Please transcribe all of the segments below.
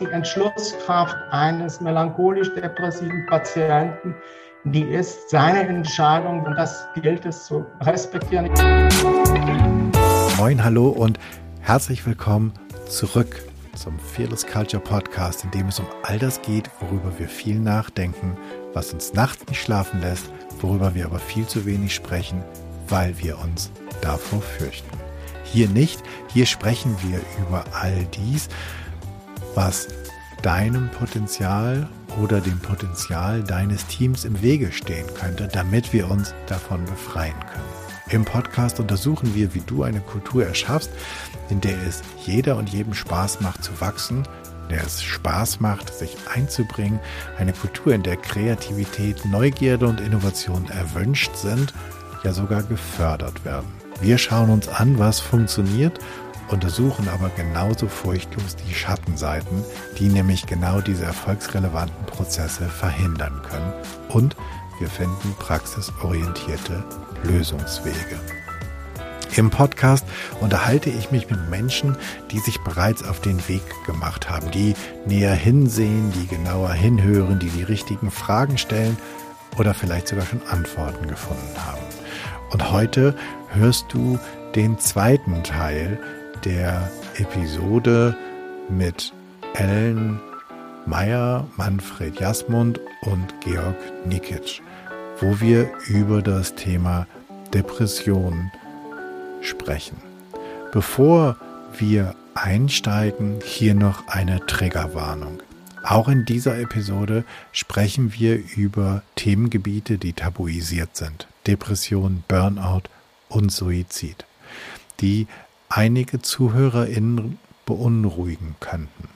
die Entschlusskraft eines melancholisch-depressiven Patienten, die ist seine Entscheidung und das gilt es zu respektieren. Moin, hallo und herzlich willkommen zurück zum Fearless Culture Podcast, in dem es um all das geht, worüber wir viel nachdenken, was uns nachts nicht schlafen lässt, worüber wir aber viel zu wenig sprechen, weil wir uns davor fürchten. Hier nicht, hier sprechen wir über all dies, was deinem Potenzial oder dem Potenzial deines Teams im Wege stehen könnte, damit wir uns davon befreien können. Im Podcast untersuchen wir, wie du eine Kultur erschaffst, in der es jeder und jedem Spaß macht zu wachsen, in der es Spaß macht, sich einzubringen, eine Kultur, in der Kreativität, Neugierde und Innovation erwünscht sind, ja sogar gefördert werden. Wir schauen uns an, was funktioniert untersuchen aber genauso furchtlos die Schattenseiten, die nämlich genau diese erfolgsrelevanten Prozesse verhindern können. Und wir finden praxisorientierte Lösungswege. Im Podcast unterhalte ich mich mit Menschen, die sich bereits auf den Weg gemacht haben, die näher hinsehen, die genauer hinhören, die die richtigen Fragen stellen oder vielleicht sogar schon Antworten gefunden haben. Und heute hörst du den zweiten Teil der Episode mit Ellen Meyer, Manfred Jasmund und Georg Nikic, wo wir über das Thema Depression sprechen. Bevor wir einsteigen, hier noch eine Triggerwarnung. Auch in dieser Episode sprechen wir über Themengebiete, die tabuisiert sind. Depression, Burnout und Suizid, die einige ZuhörerInnen beunruhigen könnten.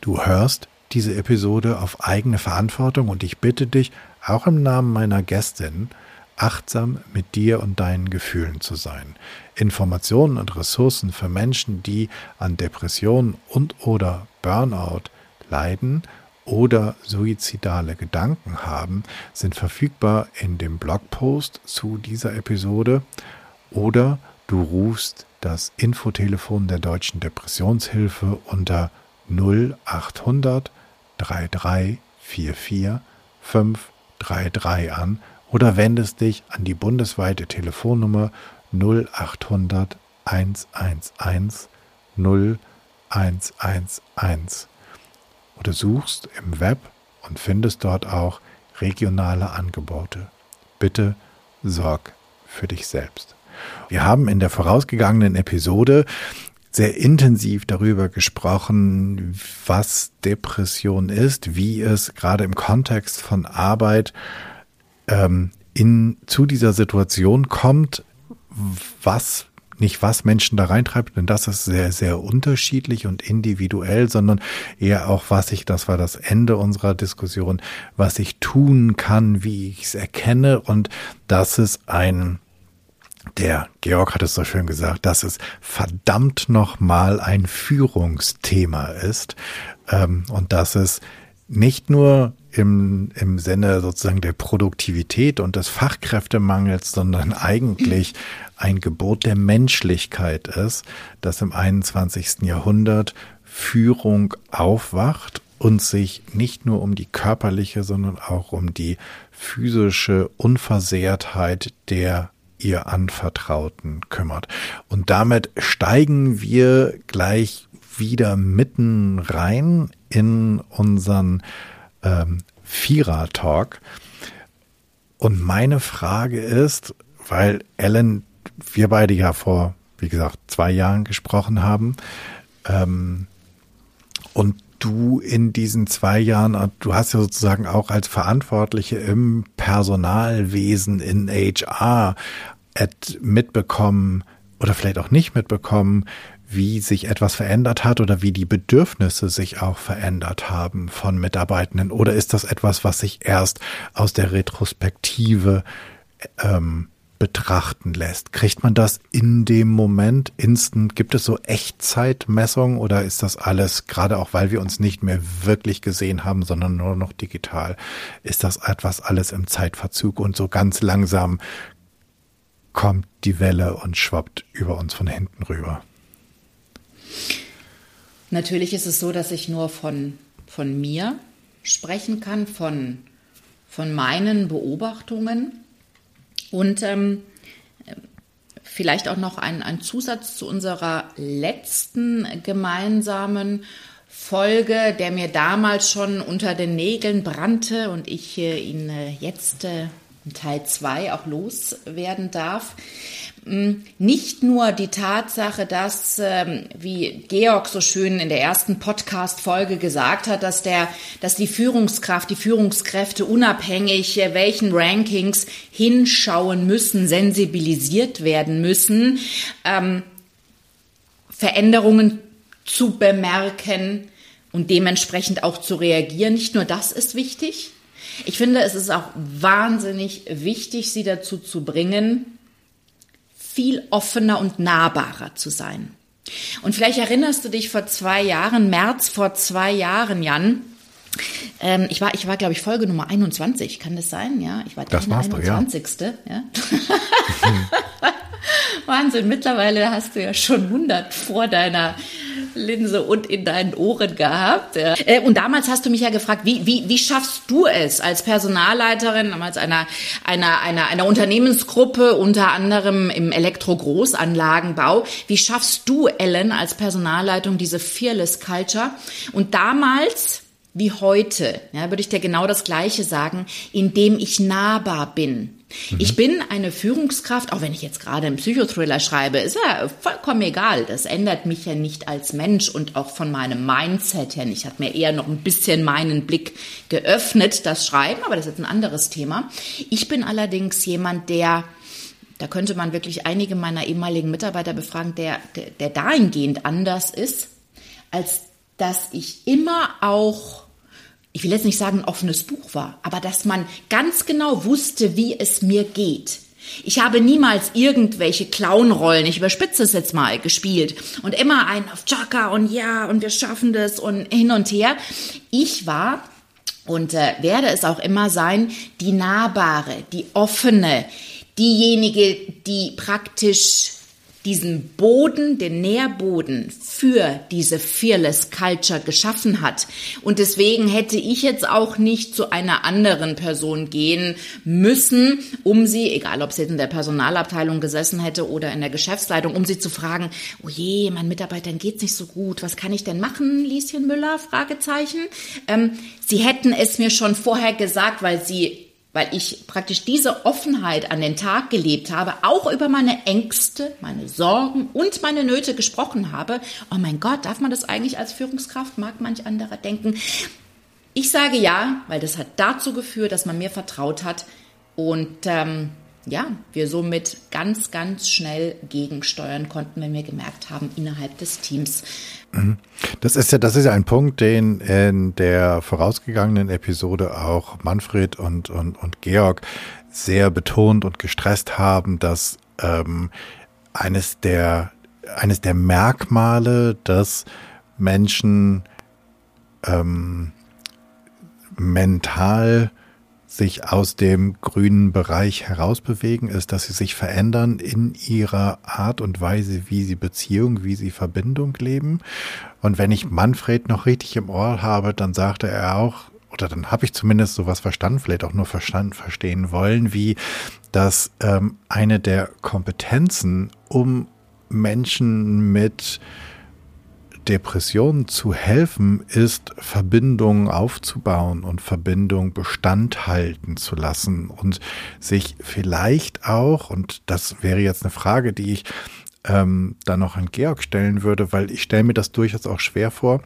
Du hörst diese Episode auf eigene Verantwortung und ich bitte dich, auch im Namen meiner Gästin, achtsam mit dir und deinen Gefühlen zu sein. Informationen und Ressourcen für Menschen, die an Depressionen und oder Burnout leiden oder suizidale Gedanken haben, sind verfügbar in dem Blogpost zu dieser Episode oder du rufst das Infotelefon der Deutschen Depressionshilfe unter 0800 3344 533 an oder wendest dich an die bundesweite Telefonnummer 0800 111 0111 oder suchst im Web und findest dort auch regionale Angebote. Bitte sorg für dich selbst. Wir haben in der vorausgegangenen Episode sehr intensiv darüber gesprochen, was Depression ist, wie es gerade im Kontext von Arbeit ähm, in, zu dieser Situation kommt, was nicht was Menschen da reintreibt, denn das ist sehr, sehr unterschiedlich und individuell, sondern eher auch, was ich, das war das Ende unserer Diskussion, was ich tun kann, wie ich es erkenne und dass es ein der Georg hat es so schön gesagt, dass es verdammt nochmal ein Führungsthema ist ähm, und dass es nicht nur im, im Sinne sozusagen der Produktivität und des Fachkräftemangels, sondern eigentlich ein Gebot der Menschlichkeit ist, dass im 21. Jahrhundert Führung aufwacht und sich nicht nur um die körperliche, sondern auch um die physische Unversehrtheit der ihr Anvertrauten kümmert. Und damit steigen wir gleich wieder mitten rein in unseren ähm, Vierer-Talk. Und meine Frage ist, weil Ellen, wir beide ja vor, wie gesagt, zwei Jahren gesprochen haben, ähm, und du in diesen zwei Jahren, du hast ja sozusagen auch als Verantwortliche im Personalwesen in HR mitbekommen oder vielleicht auch nicht mitbekommen, wie sich etwas verändert hat oder wie die Bedürfnisse sich auch verändert haben von Mitarbeitenden? Oder ist das etwas, was sich erst aus der Retrospektive ähm, betrachten lässt. Kriegt man das in dem Moment instant? Gibt es so Echtzeitmessungen oder ist das alles, gerade auch weil wir uns nicht mehr wirklich gesehen haben, sondern nur noch digital, ist das etwas alles im Zeitverzug und so ganz langsam kommt die Welle und schwappt über uns von hinten rüber? Natürlich ist es so, dass ich nur von, von mir sprechen kann, von, von meinen Beobachtungen. Und ähm, vielleicht auch noch ein, ein Zusatz zu unserer letzten gemeinsamen Folge, der mir damals schon unter den Nägeln brannte und ich äh, ihn äh, jetzt äh, Teil 2 auch loswerden darf. Mm, nicht nur die Tatsache, dass, ähm, wie Georg so schön in der ersten Podcast-Folge gesagt hat, dass der, dass die Führungskraft, die Führungskräfte unabhängig äh, welchen Rankings hinschauen müssen, sensibilisiert werden müssen, ähm, Veränderungen zu bemerken und dementsprechend auch zu reagieren. Nicht nur das ist wichtig. Ich finde, es ist auch wahnsinnig wichtig, sie dazu zu bringen, viel offener und nahbarer zu sein. Und vielleicht erinnerst du dich vor zwei Jahren, März vor zwei Jahren, Jan, ähm, ich war, ich war, glaube ich, Folge Nummer 21, kann das sein? Ja, ich war das der 21. Du, ja. ja? Wahnsinn, mittlerweile hast du ja schon 100 vor deiner Linse und in deinen Ohren gehabt. Ja. Äh, und damals hast du mich ja gefragt, wie, wie, wie schaffst du es als Personalleiterin, als einer, einer, einer, einer Unternehmensgruppe, unter anderem im Elektro-Großanlagenbau, wie schaffst du, Ellen, als Personalleitung diese Fearless Culture? Und damals wie heute, ja, würde ich dir genau das Gleiche sagen, indem ich nahbar bin. Mhm. Ich bin eine Führungskraft, auch wenn ich jetzt gerade einen Psychothriller schreibe, ist ja vollkommen egal. Das ändert mich ja nicht als Mensch und auch von meinem Mindset her nicht. Hat mir eher noch ein bisschen meinen Blick geöffnet, das Schreiben, aber das ist jetzt ein anderes Thema. Ich bin allerdings jemand, der da könnte man wirklich einige meiner ehemaligen Mitarbeiter befragen, der, der, der dahingehend anders ist, als dass ich immer auch ich will jetzt nicht sagen, ein offenes Buch war, aber dass man ganz genau wusste, wie es mir geht. Ich habe niemals irgendwelche Clownrollen, ich überspitze es jetzt mal, gespielt und immer einen auf Chaka und ja und wir schaffen das und hin und her. Ich war und äh, werde es auch immer sein, die nahbare, die offene, diejenige, die praktisch diesen Boden, den Nährboden für diese Fearless Culture geschaffen hat. Und deswegen hätte ich jetzt auch nicht zu einer anderen Person gehen müssen, um sie, egal ob sie in der Personalabteilung gesessen hätte oder in der Geschäftsleitung, um sie zu fragen, oh je, mein Mitarbeitern geht's nicht so gut, was kann ich denn machen, Lieschen Müller? Fragezeichen. Ähm, sie hätten es mir schon vorher gesagt, weil sie weil ich praktisch diese Offenheit an den Tag gelebt habe, auch über meine Ängste, meine Sorgen und meine Nöte gesprochen habe. Oh mein Gott, darf man das eigentlich als Führungskraft? Mag manch anderer denken. Ich sage ja, weil das hat dazu geführt, dass man mir vertraut hat und ähm, ja, wir somit ganz, ganz schnell gegensteuern konnten, wenn wir gemerkt haben, innerhalb des Teams Mhm. Das ist ja, das ist ja ein Punkt, den in der vorausgegangenen Episode auch Manfred und, und, und Georg sehr betont und gestresst haben, dass ähm, eines der, eines der Merkmale, dass Menschen ähm, mental sich aus dem grünen Bereich herausbewegen, ist, dass sie sich verändern in ihrer Art und Weise, wie sie Beziehung, wie sie Verbindung leben. Und wenn ich Manfred noch richtig im Ohr habe, dann sagte er auch, oder dann habe ich zumindest sowas verstanden, vielleicht auch nur verstanden, verstehen wollen, wie dass ähm, eine der Kompetenzen, um Menschen mit Depressionen zu helfen, ist Verbindungen aufzubauen und Verbindungen Bestand halten zu lassen und sich vielleicht auch, und das wäre jetzt eine Frage, die ich ähm, dann noch an Georg stellen würde, weil ich stelle mir das durchaus auch schwer vor,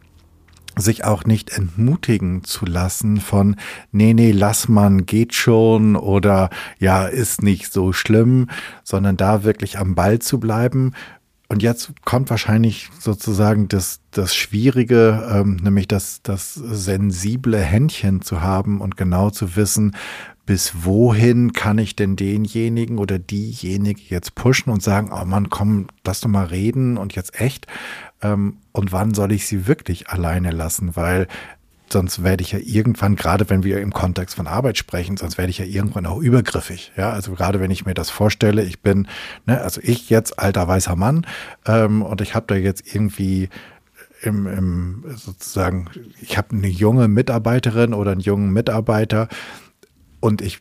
sich auch nicht entmutigen zu lassen von, nee, nee, lass man, geht schon oder ja, ist nicht so schlimm, sondern da wirklich am Ball zu bleiben, und jetzt kommt wahrscheinlich sozusagen das, das Schwierige, ähm, nämlich das, das sensible Händchen zu haben und genau zu wissen, bis wohin kann ich denn denjenigen oder diejenige jetzt pushen und sagen, oh Mann, komm, lass doch mal reden und jetzt echt. Ähm, und wann soll ich sie wirklich alleine lassen? Weil sonst werde ich ja irgendwann, gerade wenn wir im Kontext von Arbeit sprechen, sonst werde ich ja irgendwann auch übergriffig. Ja, also gerade wenn ich mir das vorstelle, ich bin, ne, also ich jetzt alter weißer Mann ähm, und ich habe da jetzt irgendwie im, im sozusagen, ich habe eine junge Mitarbeiterin oder einen jungen Mitarbeiter und ich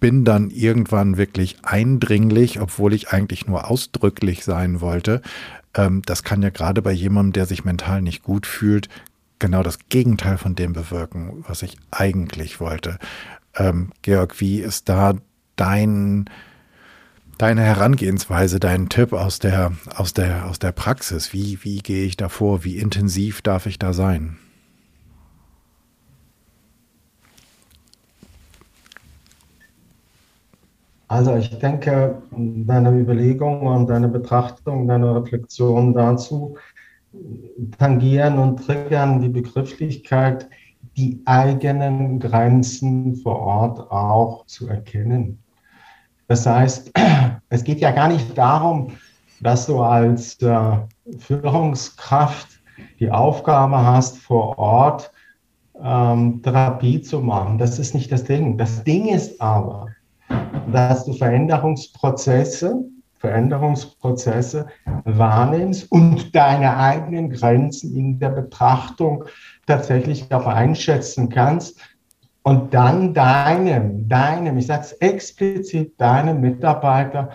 bin dann irgendwann wirklich eindringlich, obwohl ich eigentlich nur ausdrücklich sein wollte. Ähm, das kann ja gerade bei jemandem, der sich mental nicht gut fühlt, genau das Gegenteil von dem bewirken, was ich eigentlich wollte. Ähm, Georg, wie ist da dein, deine Herangehensweise, dein Tipp aus der, aus der, aus der Praxis? Wie, wie gehe ich da vor? Wie intensiv darf ich da sein? Also ich denke, deine Überlegung und deine Betrachtung, deine Reflexion dazu tangieren und triggern die Begrifflichkeit, die eigenen Grenzen vor Ort auch zu erkennen. Das heißt, es geht ja gar nicht darum, dass du als äh, Führungskraft die Aufgabe hast, vor Ort ähm, Therapie zu machen. Das ist nicht das Ding. Das Ding ist aber, dass du Veränderungsprozesse, Veränderungsprozesse wahrnimmst und deine eigenen Grenzen in der Betrachtung tatsächlich auch einschätzen kannst und dann deinem, deinem, ich sage es explizit, deinem Mitarbeiter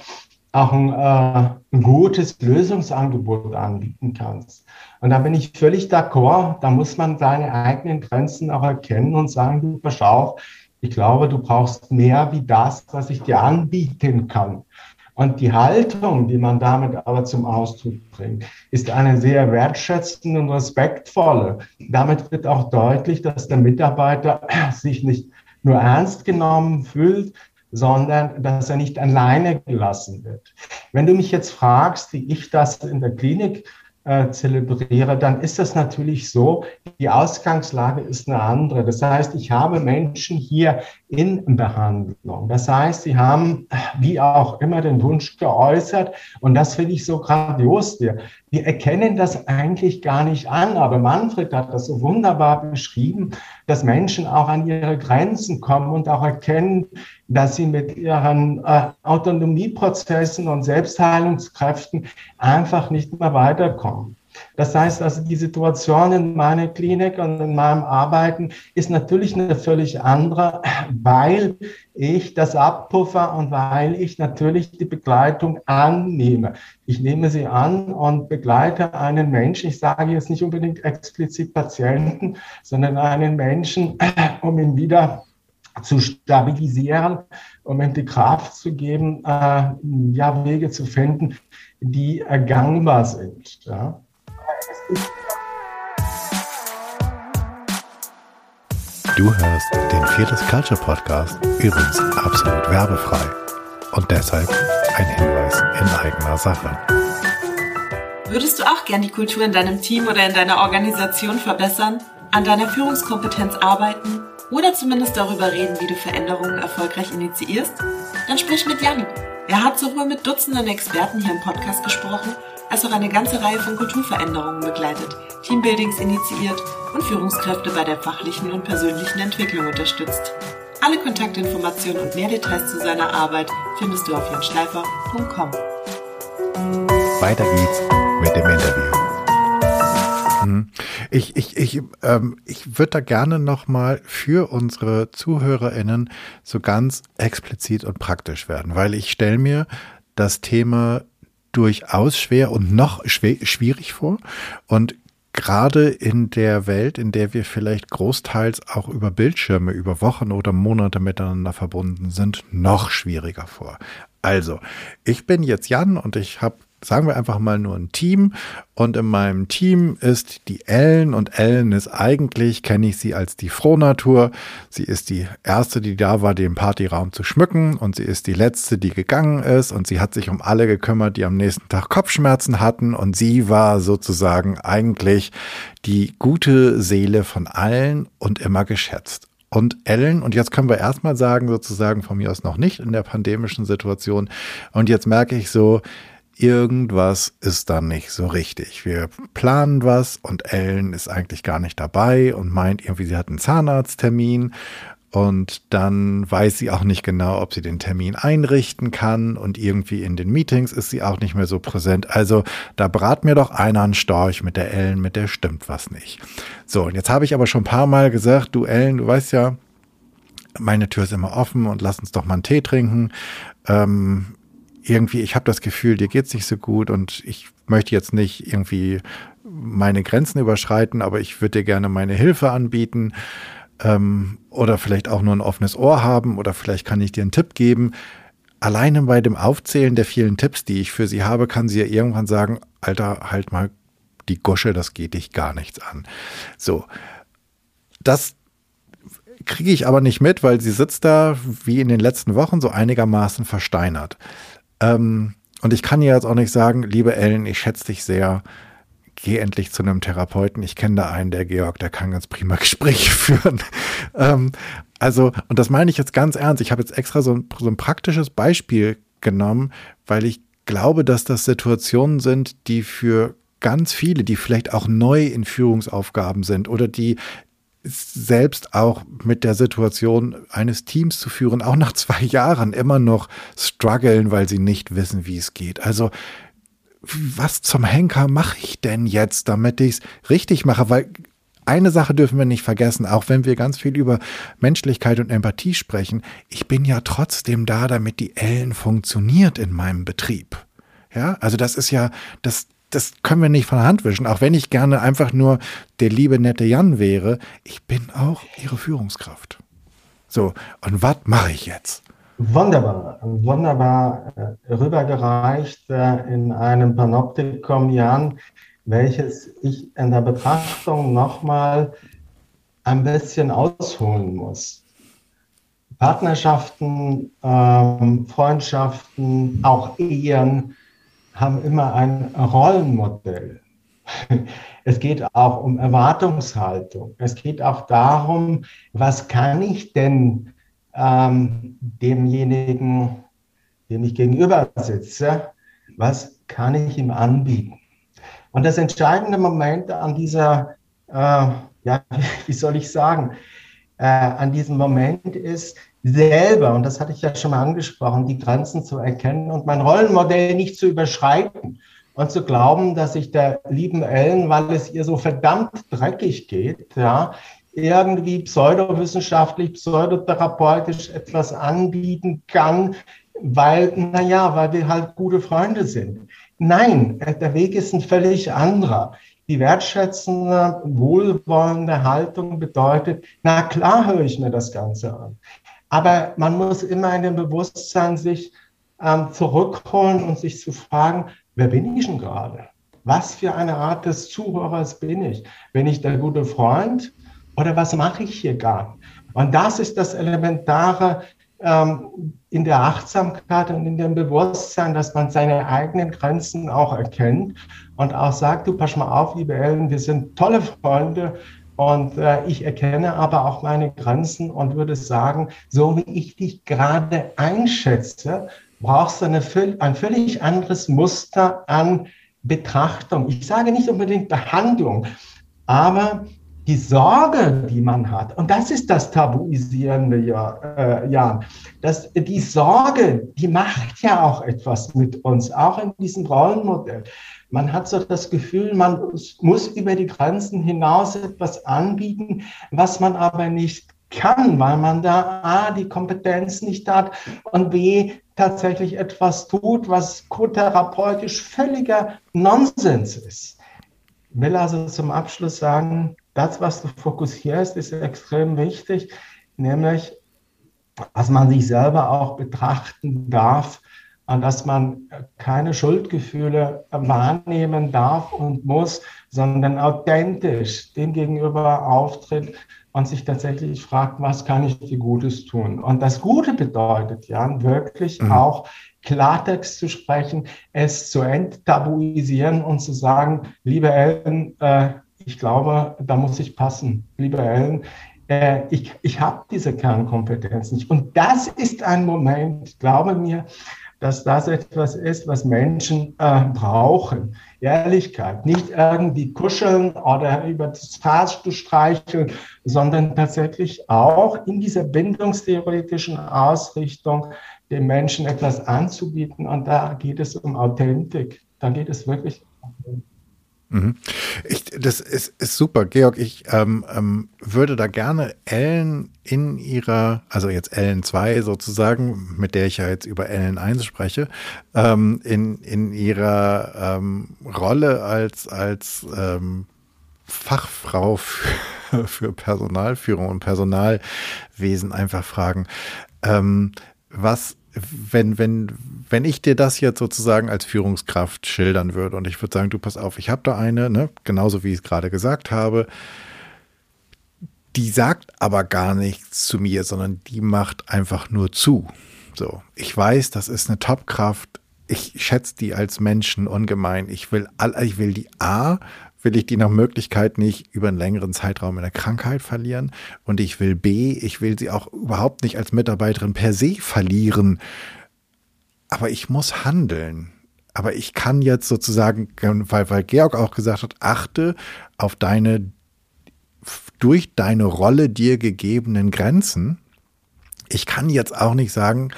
auch ein, äh, ein, gutes Lösungsangebot anbieten kannst. Und da bin ich völlig d'accord, da muss man seine eigenen Grenzen auch erkennen und sagen, du pass auf, ich glaube, du brauchst mehr wie das, was ich dir anbieten kann. Und die Haltung, die man damit aber zum Ausdruck bringt, ist eine sehr wertschätzende und respektvolle. Damit wird auch deutlich, dass der Mitarbeiter sich nicht nur ernst genommen fühlt, sondern dass er nicht alleine gelassen wird. Wenn du mich jetzt fragst, wie ich das in der Klinik äh, zelebriere, dann ist das natürlich so, die Ausgangslage ist eine andere. Das heißt, ich habe Menschen hier in Behandlung. Das heißt, sie haben wie auch immer den Wunsch geäußert und das finde ich so grandios. Wir, wir erkennen das eigentlich gar nicht an, aber Manfred hat das so wunderbar beschrieben, dass Menschen auch an ihre Grenzen kommen und auch erkennen, dass sie mit ihren äh, Autonomieprozessen und Selbstheilungskräften einfach nicht mehr weiterkommen. Das heißt also, die Situation in meiner Klinik und in meinem Arbeiten ist natürlich eine völlig andere, weil ich das abpuffer und weil ich natürlich die Begleitung annehme. Ich nehme sie an und begleite einen Menschen, ich sage jetzt nicht unbedingt explizit Patienten, sondern einen Menschen, um ihn wieder zu stabilisieren, um ihm die Kraft zu geben, äh, ja, Wege zu finden, die ergangbar sind. Ja. Du hörst den Fearless Culture Podcast, übrigens absolut werbefrei und deshalb ein Hinweis in eigener Sache. Würdest du auch gern die Kultur in deinem Team oder in deiner Organisation verbessern, an deiner Führungskompetenz arbeiten oder zumindest darüber reden, wie du Veränderungen erfolgreich initiierst? Dann sprich mit Jan. Er hat sowohl mit Dutzenden Experten hier im Podcast gesprochen, als auch eine ganze Reihe von Kulturveränderungen begleitet, Teambuildings initiiert und Führungskräfte bei der fachlichen und persönlichen Entwicklung unterstützt. Alle Kontaktinformationen und mehr Details zu seiner Arbeit findest du auf janschleifer.com. Weiter geht's mit dem Interview. Mhm. Ich, ich, ich, ähm, ich würde da gerne nochmal für unsere ZuhörerInnen so ganz explizit und praktisch werden, weil ich stelle mir das Thema durchaus schwer und noch schwer, schwierig vor. Und gerade in der Welt, in der wir vielleicht großteils auch über Bildschirme über Wochen oder Monate miteinander verbunden sind, noch schwieriger vor. Also, ich bin jetzt Jan und ich habe sagen wir einfach mal nur ein Team. Und in meinem Team ist die Ellen und Ellen ist eigentlich, kenne ich sie als die Frohnatur. Sie ist die erste, die da war, den Partyraum zu schmücken und sie ist die letzte, die gegangen ist und sie hat sich um alle gekümmert, die am nächsten Tag Kopfschmerzen hatten und sie war sozusagen eigentlich die gute Seele von allen und immer geschätzt. Und Ellen, und jetzt können wir erstmal sagen, sozusagen von mir aus noch nicht in der pandemischen Situation. Und jetzt merke ich so, irgendwas ist da nicht so richtig. Wir planen was und Ellen ist eigentlich gar nicht dabei und meint irgendwie, sie hat einen Zahnarzttermin und dann weiß sie auch nicht genau, ob sie den Termin einrichten kann und irgendwie in den Meetings ist sie auch nicht mehr so präsent. Also da brat mir doch einer einen Storch mit der Ellen, mit der stimmt was nicht. So, und jetzt habe ich aber schon ein paar Mal gesagt, du Ellen, du weißt ja, meine Tür ist immer offen und lass uns doch mal einen Tee trinken. Ähm, irgendwie, ich habe das Gefühl, dir geht's nicht so gut und ich möchte jetzt nicht irgendwie meine Grenzen überschreiten, aber ich würde dir gerne meine Hilfe anbieten ähm, oder vielleicht auch nur ein offenes Ohr haben oder vielleicht kann ich dir einen Tipp geben. Alleine bei dem Aufzählen der vielen Tipps, die ich für sie habe, kann sie ja irgendwann sagen, Alter, halt mal die Gusche, das geht dich gar nichts an. So, das kriege ich aber nicht mit, weil sie sitzt da wie in den letzten Wochen so einigermaßen versteinert. Ähm, und ich kann ihr jetzt auch nicht sagen, liebe Ellen, ich schätze dich sehr geh endlich zu einem Therapeuten. Ich kenne da einen, der Georg, der kann ganz prima Gespräche führen. ähm, also, und das meine ich jetzt ganz ernst. Ich habe jetzt extra so ein, so ein praktisches Beispiel genommen, weil ich glaube, dass das Situationen sind, die für ganz viele, die vielleicht auch neu in Führungsaufgaben sind oder die selbst auch mit der Situation eines Teams zu führen, auch nach zwei Jahren immer noch strugglen, weil sie nicht wissen, wie es geht. Also was zum Henker mache ich denn jetzt, damit ich es richtig mache? Weil eine Sache dürfen wir nicht vergessen, auch wenn wir ganz viel über Menschlichkeit und Empathie sprechen, ich bin ja trotzdem da, damit die Ellen funktioniert in meinem Betrieb. Ja, also das ist ja, das, das können wir nicht von der Hand wischen, auch wenn ich gerne einfach nur der liebe nette Jan wäre. Ich bin auch ihre Führungskraft. So, und was mache ich jetzt? Wunderbar, wunderbar äh, rübergereicht äh, in einem Panoptikum, Jan, welches ich in der Betrachtung nochmal ein bisschen ausholen muss. Partnerschaften, ähm, Freundschaften, auch Ehen haben immer ein Rollenmodell. Es geht auch um Erwartungshaltung. Es geht auch darum, was kann ich denn ähm, demjenigen, dem ich gegenüber sitze, was kann ich ihm anbieten? Und das entscheidende Moment an dieser, äh, ja, wie soll ich sagen, äh, an diesem Moment ist selber, und das hatte ich ja schon mal angesprochen, die Grenzen zu erkennen und mein Rollenmodell nicht zu überschreiten und zu glauben, dass ich der lieben Ellen, weil es ihr so verdammt dreckig geht, ja, irgendwie pseudowissenschaftlich, pseudotherapeutisch etwas anbieten kann, weil, naja, weil wir halt gute Freunde sind. Nein, der Weg ist ein völlig anderer. Die wertschätzende, wohlwollende Haltung bedeutet, na klar höre ich mir das Ganze an. Aber man muss immer in dem Bewusstsein sich ähm, zurückholen und sich zu fragen, wer bin ich denn gerade? Was für eine Art des Zuhörers bin ich? Bin ich der gute Freund? Oder was mache ich hier gar? Und das ist das Elementare ähm, in der Achtsamkeit und in dem Bewusstsein, dass man seine eigenen Grenzen auch erkennt und auch sagt, du pass mal auf, liebe Ellen, wir sind tolle Freunde und äh, ich erkenne aber auch meine Grenzen und würde sagen, so wie ich dich gerade einschätze, brauchst du eine, ein völlig anderes Muster an Betrachtung. Ich sage nicht unbedingt Behandlung, aber die Sorge, die man hat, und das ist das tabuisierende äh, Jan, dass die Sorge, die macht ja auch etwas mit uns, auch in diesem Rollenmodell. Man hat so das Gefühl, man muss über die Grenzen hinaus etwas anbieten, was man aber nicht kann, weil man da A, die Kompetenz nicht hat und B, tatsächlich etwas tut, was kotherapeutisch völliger Nonsens ist. Ich will also zum Abschluss sagen, das, was du fokussierst, ist extrem wichtig, nämlich, dass man sich selber auch betrachten darf und dass man keine Schuldgefühle wahrnehmen darf und muss, sondern authentisch dem gegenüber auftritt und sich tatsächlich fragt, was kann ich dir Gutes tun? Und das Gute bedeutet ja wirklich mhm. auch Klartext zu sprechen, es zu enttabuisieren und zu sagen, liebe Eltern, äh, ich glaube, da muss ich passen, liebe Ellen. Äh, ich ich habe diese Kernkompetenz nicht. Und das ist ein Moment, glaube mir, dass das etwas ist, was Menschen äh, brauchen. Ehrlichkeit, nicht irgendwie kuscheln oder über das Fahrstuhl streicheln, sondern tatsächlich auch in dieser bindungstheoretischen Ausrichtung den Menschen etwas anzubieten. Und da geht es um Authentik. Da geht es wirklich Mhm. Ich, das ist, ist super, Georg. Ich ähm, ähm, würde da gerne Ellen in ihrer, also jetzt Ellen 2 sozusagen, mit der ich ja jetzt über Ellen 1 spreche, ähm, in, in ihrer ähm, Rolle als, als ähm, Fachfrau für, für Personalführung und Personalwesen einfach fragen. Ähm, was wenn, wenn, wenn ich dir das jetzt sozusagen als Führungskraft schildern würde und ich würde sagen, du pass auf, ich habe da eine, ne, genauso wie ich es gerade gesagt habe, die sagt aber gar nichts zu mir, sondern die macht einfach nur zu. So, ich weiß, das ist eine Topkraft. Ich schätze die als Menschen ungemein. Ich will, ich will die A will ich die nach Möglichkeit nicht über einen längeren Zeitraum in der Krankheit verlieren. Und ich will B, ich will sie auch überhaupt nicht als Mitarbeiterin per se verlieren. Aber ich muss handeln. Aber ich kann jetzt sozusagen, weil, weil Georg auch gesagt hat, achte auf deine, durch deine Rolle dir gegebenen Grenzen. Ich kann jetzt auch nicht sagen,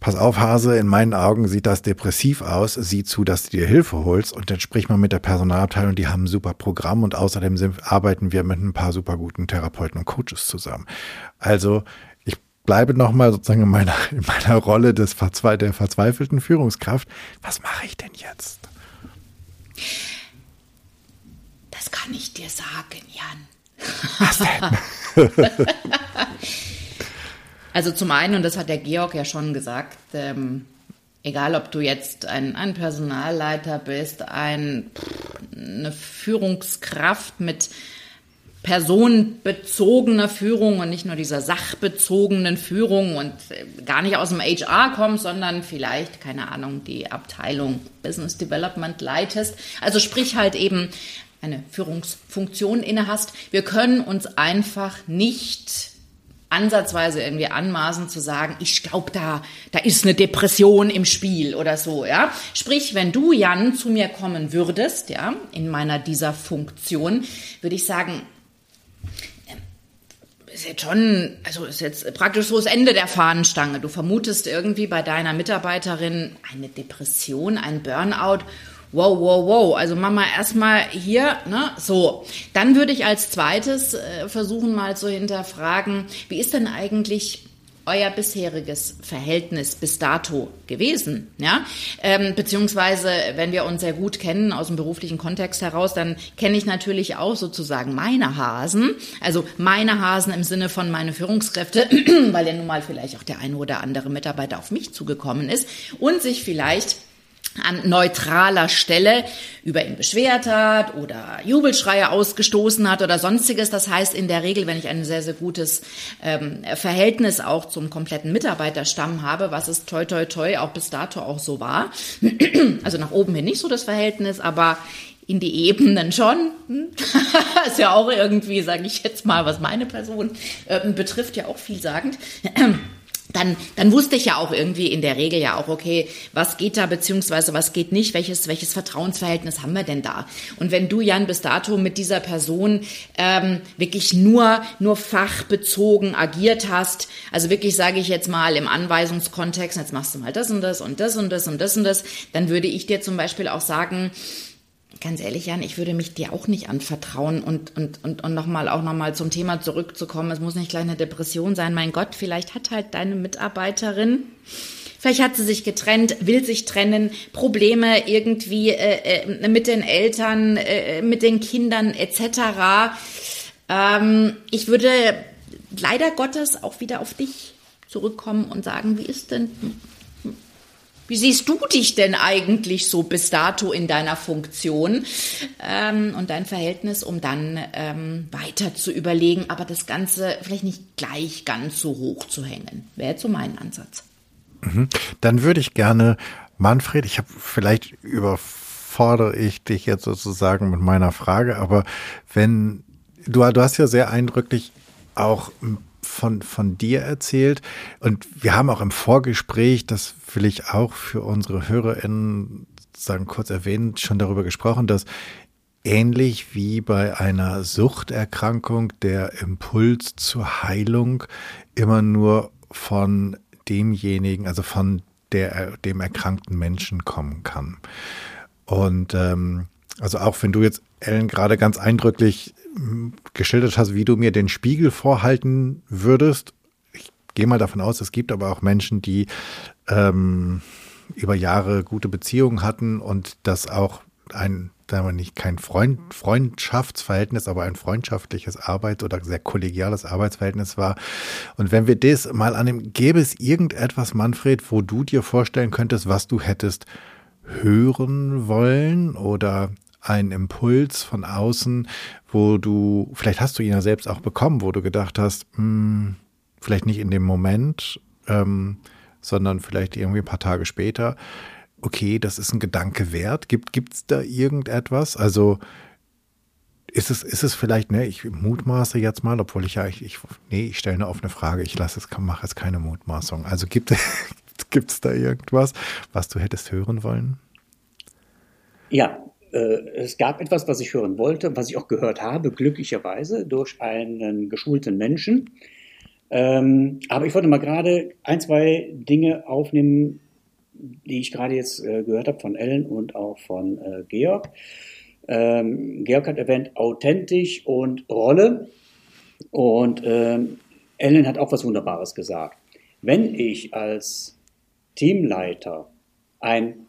pass auf, Hase, in meinen Augen sieht das depressiv aus, sieh zu, dass du dir Hilfe holst und dann sprich mal mit der Personalabteilung, die haben ein super Programm und außerdem sind, arbeiten wir mit ein paar super guten Therapeuten und Coaches zusammen. Also ich bleibe nochmal sozusagen in meiner, in meiner Rolle des Verzwe der verzweifelten Führungskraft. Was mache ich denn jetzt? Das kann ich dir sagen, Jan. Was denn? Also zum einen, und das hat der Georg ja schon gesagt, ähm, egal ob du jetzt ein, ein Personalleiter bist, ein, eine Führungskraft mit personenbezogener Führung und nicht nur dieser sachbezogenen Führung und äh, gar nicht aus dem HR kommst, sondern vielleicht, keine Ahnung, die Abteilung Business Development leitest. Also sprich halt eben eine Führungsfunktion inne hast. Wir können uns einfach nicht ansatzweise irgendwie anmaßen zu sagen, ich glaube, da, da ist eine Depression im Spiel oder so, ja. Sprich, wenn du, Jan, zu mir kommen würdest, ja, in meiner dieser Funktion, würde ich sagen, ähm, ist jetzt schon, also ist jetzt praktisch so das Ende der Fahnenstange. Du vermutest irgendwie bei deiner Mitarbeiterin eine Depression, ein Burnout wow, wow, wow. Also Mama erstmal hier, ne, so. Dann würde ich als zweites äh, versuchen mal zu hinterfragen, wie ist denn eigentlich euer bisheriges Verhältnis bis dato gewesen, ja? Ähm, beziehungsweise, wenn wir uns sehr gut kennen aus dem beruflichen Kontext heraus, dann kenne ich natürlich auch sozusagen meine Hasen, also meine Hasen im Sinne von meine Führungskräfte, weil ja nun mal vielleicht auch der eine oder andere Mitarbeiter auf mich zugekommen ist und sich vielleicht an neutraler Stelle über ihn beschwert hat oder Jubelschreie ausgestoßen hat oder sonstiges. Das heißt in der Regel, wenn ich ein sehr, sehr gutes ähm, Verhältnis auch zum kompletten Mitarbeiterstamm habe, was es toi toi toi auch bis dato auch so war, also nach oben hin nicht so das Verhältnis, aber in die Ebenen schon. ist ja auch irgendwie, sage ich jetzt mal, was meine Person äh, betrifft, ja auch vielsagend dann, dann wusste ich ja auch irgendwie in der Regel ja auch, okay, was geht da, beziehungsweise was geht nicht, welches, welches Vertrauensverhältnis haben wir denn da? Und wenn du, Jan, bis dato mit dieser Person ähm, wirklich nur, nur fachbezogen agiert hast, also wirklich, sage ich jetzt mal, im Anweisungskontext, jetzt machst du mal das und das und das und das und das und das, dann würde ich dir zum Beispiel auch sagen, ganz ehrlich, Jan, ich würde mich dir auch nicht anvertrauen und, und, und, und nochmal auch nochmal zum Thema zurückzukommen. Es muss nicht gleich eine Depression sein. Mein Gott, vielleicht hat halt deine Mitarbeiterin, vielleicht hat sie sich getrennt, will sich trennen, Probleme irgendwie äh, äh, mit den Eltern, äh, mit den Kindern etc. Ähm, ich würde leider Gottes auch wieder auf dich zurückkommen und sagen, wie ist denn wie siehst du dich denn eigentlich so bis dato in deiner Funktion ähm, und dein Verhältnis, um dann ähm, weiter zu überlegen, aber das Ganze vielleicht nicht gleich ganz so hoch zu hängen? Wäre jetzt so mein Ansatz. Mhm. Dann würde ich gerne, Manfred, ich habe vielleicht überfordere ich dich jetzt sozusagen mit meiner Frage, aber wenn du, du hast ja sehr eindrücklich auch von, von dir erzählt. Und wir haben auch im Vorgespräch, das will ich auch für unsere HörerInnen sagen, kurz erwähnen, schon darüber gesprochen, dass ähnlich wie bei einer Suchterkrankung der Impuls zur Heilung immer nur von demjenigen, also von der, dem erkrankten Menschen kommen kann. Und ähm, also auch wenn du jetzt, Ellen, gerade ganz eindrücklich hm, geschildert hast, wie du mir den Spiegel vorhalten würdest, ich gehe mal davon aus, es gibt aber auch Menschen, die ähm, über Jahre gute Beziehungen hatten und das auch ein, sagen wir nicht kein Freund, Freundschaftsverhältnis, aber ein freundschaftliches Arbeits- oder sehr kollegiales Arbeitsverhältnis war. Und wenn wir das mal annehmen, gäbe es irgendetwas, Manfred, wo du dir vorstellen könntest, was du hättest hören wollen oder ein Impuls von außen, wo du, vielleicht hast du ihn ja selbst auch bekommen, wo du gedacht hast, mh, hm, vielleicht nicht in dem Moment, ähm, sondern vielleicht irgendwie ein paar Tage später, okay, das ist ein Gedanke wert. Gibt es da irgendetwas? Also ist es, ist es vielleicht, ne, ich mutmaße jetzt mal, obwohl ich ja, ich, ich nee, ich stelle eine offene Frage, ich lasse es, mache jetzt keine Mutmaßung. Also gibt es da irgendwas, was du hättest hören wollen? Ja, äh, es gab etwas, was ich hören wollte, was ich auch gehört habe, glücklicherweise durch einen geschulten Menschen. Ähm, aber ich wollte mal gerade ein, zwei Dinge aufnehmen, die ich gerade jetzt äh, gehört habe von Ellen und auch von äh, Georg. Ähm, Georg hat erwähnt authentisch und Rolle. Und ähm, Ellen hat auch was Wunderbares gesagt. Wenn ich als Teamleiter ein,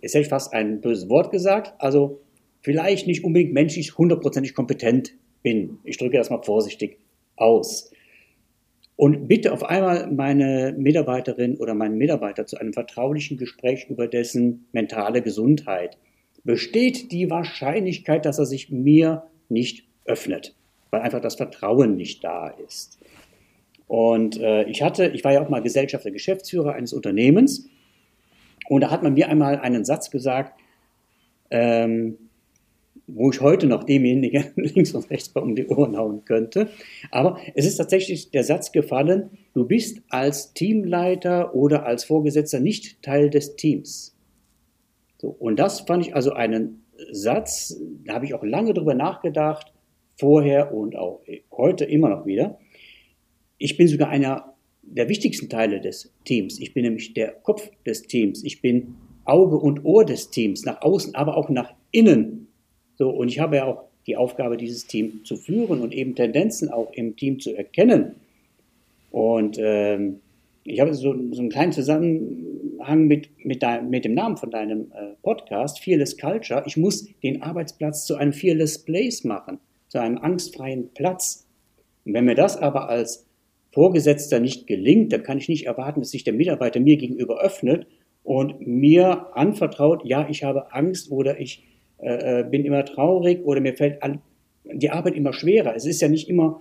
jetzt hätte ich fast ein böses Wort gesagt, also vielleicht nicht unbedingt menschlich hundertprozentig kompetent bin, ich drücke das mal vorsichtig aus, und bitte auf einmal meine Mitarbeiterin oder meinen Mitarbeiter zu einem vertraulichen Gespräch über dessen mentale Gesundheit, besteht die Wahrscheinlichkeit, dass er sich mir nicht öffnet, weil einfach das Vertrauen nicht da ist. Und äh, ich hatte, ich war ja auch mal Gesellschafter, Geschäftsführer eines Unternehmens und da hat man mir einmal einen Satz gesagt, ähm, wo ich heute noch demjenigen links und rechts um die Ohren hauen könnte. Aber es ist tatsächlich der Satz gefallen, du bist als Teamleiter oder als Vorgesetzter nicht Teil des Teams. So, und das fand ich also einen Satz, da habe ich auch lange drüber nachgedacht, vorher und auch heute immer noch wieder. Ich bin sogar einer der wichtigsten Teile des Teams. Ich bin nämlich der Kopf des Teams. Ich bin Auge und Ohr des Teams, nach außen, aber auch nach innen so, und ich habe ja auch die Aufgabe, dieses Team zu führen und eben Tendenzen auch im Team zu erkennen. Und ähm, ich habe so, so einen kleinen Zusammenhang mit, mit, dein, mit dem Namen von deinem äh, Podcast, Fearless Culture. Ich muss den Arbeitsplatz zu einem Fearless Place machen, zu einem angstfreien Platz. Und wenn mir das aber als Vorgesetzter nicht gelingt, dann kann ich nicht erwarten, dass sich der Mitarbeiter mir gegenüber öffnet und mir anvertraut, ja, ich habe Angst oder ich äh, äh, bin immer traurig oder mir fällt die Arbeit immer schwerer. Es ist ja nicht immer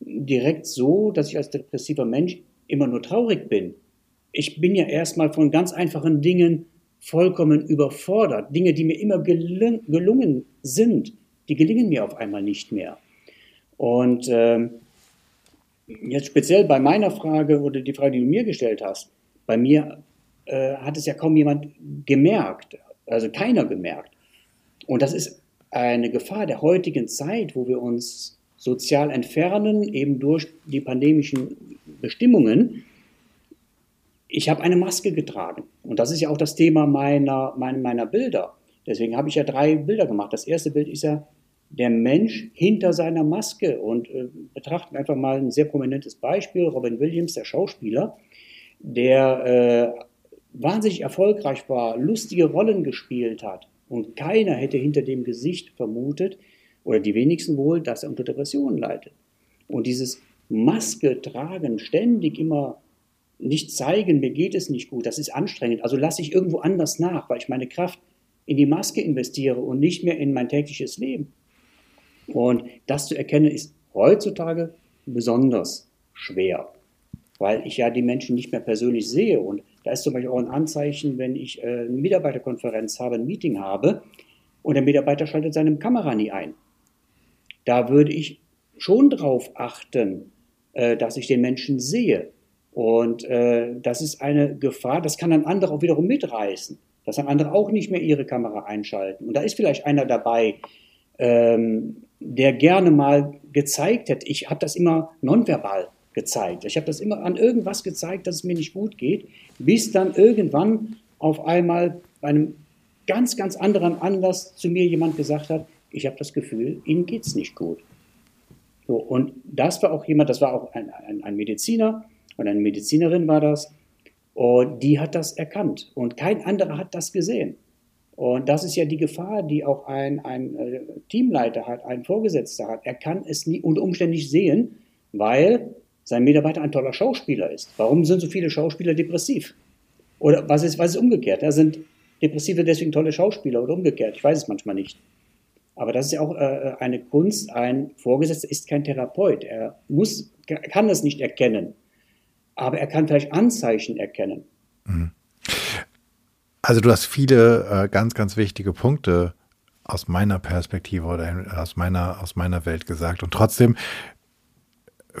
direkt so, dass ich als depressiver Mensch immer nur traurig bin. Ich bin ja erstmal von ganz einfachen Dingen vollkommen überfordert. Dinge, die mir immer gelung, gelungen sind, die gelingen mir auf einmal nicht mehr. Und äh, jetzt speziell bei meiner Frage oder die Frage, die du mir gestellt hast, bei mir äh, hat es ja kaum jemand gemerkt, also keiner gemerkt. Und das ist eine Gefahr der heutigen Zeit, wo wir uns sozial entfernen, eben durch die pandemischen Bestimmungen. Ich habe eine Maske getragen. Und das ist ja auch das Thema meiner, meiner, meiner Bilder. Deswegen habe ich ja drei Bilder gemacht. Das erste Bild ist ja der Mensch hinter seiner Maske. Und äh, betrachten einfach mal ein sehr prominentes Beispiel. Robin Williams, der Schauspieler, der äh, wahnsinnig erfolgreich war, lustige Rollen gespielt hat und keiner hätte hinter dem Gesicht vermutet, oder die wenigsten wohl, dass er unter Depressionen leidet. Und dieses Maske tragen, ständig immer nicht zeigen, mir geht es nicht gut, das ist anstrengend. Also lasse ich irgendwo anders nach, weil ich meine Kraft in die Maske investiere und nicht mehr in mein tägliches Leben. Und das zu erkennen ist heutzutage besonders schwer, weil ich ja die Menschen nicht mehr persönlich sehe und da ist zum Beispiel auch ein Anzeichen, wenn ich äh, eine Mitarbeiterkonferenz habe, ein Meeting habe und der Mitarbeiter schaltet seine Kamera nie ein. Da würde ich schon drauf achten, äh, dass ich den Menschen sehe. Und äh, das ist eine Gefahr, das kann dann andere auch wiederum mitreißen, dass dann andere auch nicht mehr ihre Kamera einschalten. Und da ist vielleicht einer dabei, ähm, der gerne mal gezeigt hätte, ich habe das immer nonverbal gezeigt. Ich habe das immer an irgendwas gezeigt, dass es mir nicht gut geht, bis dann irgendwann auf einmal bei einem ganz, ganz anderen Anlass zu mir jemand gesagt hat, ich habe das Gefühl, Ihnen geht es nicht gut. So, und das war auch jemand, das war auch ein, ein, ein Mediziner, und eine Medizinerin war das. Und die hat das erkannt. Und kein anderer hat das gesehen. Und das ist ja die Gefahr, die auch ein, ein äh, Teamleiter hat, ein Vorgesetzter hat. Er kann es nie unter Umständen nicht sehen, weil sein Mitarbeiter ein toller Schauspieler ist. Warum sind so viele Schauspieler depressiv? Oder was ist, was ist umgekehrt? Da sind Depressive deswegen tolle Schauspieler oder umgekehrt. Ich weiß es manchmal nicht. Aber das ist ja auch äh, eine Kunst. Ein Vorgesetzter ist kein Therapeut. Er muss, kann das nicht erkennen aber er kann vielleicht Anzeichen erkennen. Mhm. Also du hast viele äh, ganz, ganz wichtige Punkte aus meiner Perspektive oder aus meiner, aus meiner Welt gesagt. Und trotzdem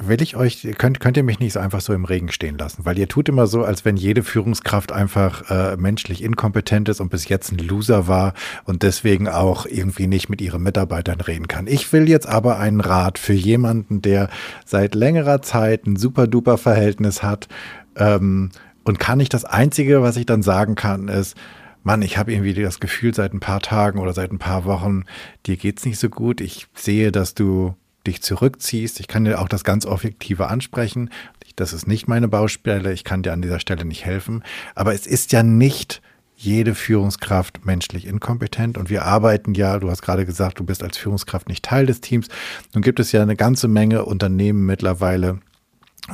will ich euch, könnt, könnt ihr mich nicht so einfach so im Regen stehen lassen, weil ihr tut immer so, als wenn jede Führungskraft einfach äh, menschlich inkompetent ist und bis jetzt ein Loser war und deswegen auch irgendwie nicht mit ihren Mitarbeitern reden kann. Ich will jetzt aber einen Rat für jemanden, der seit längerer Zeit ein super duper Verhältnis hat ähm, und kann nicht das Einzige, was ich dann sagen kann, ist, Mann, ich habe irgendwie das Gefühl seit ein paar Tagen oder seit ein paar Wochen, dir geht's nicht so gut. Ich sehe, dass du dich zurückziehst. Ich kann dir auch das ganz Objektive ansprechen. Das ist nicht meine Baustelle. Ich kann dir an dieser Stelle nicht helfen. Aber es ist ja nicht jede Führungskraft menschlich inkompetent und wir arbeiten ja, du hast gerade gesagt, du bist als Führungskraft nicht Teil des Teams. Nun gibt es ja eine ganze Menge Unternehmen mittlerweile,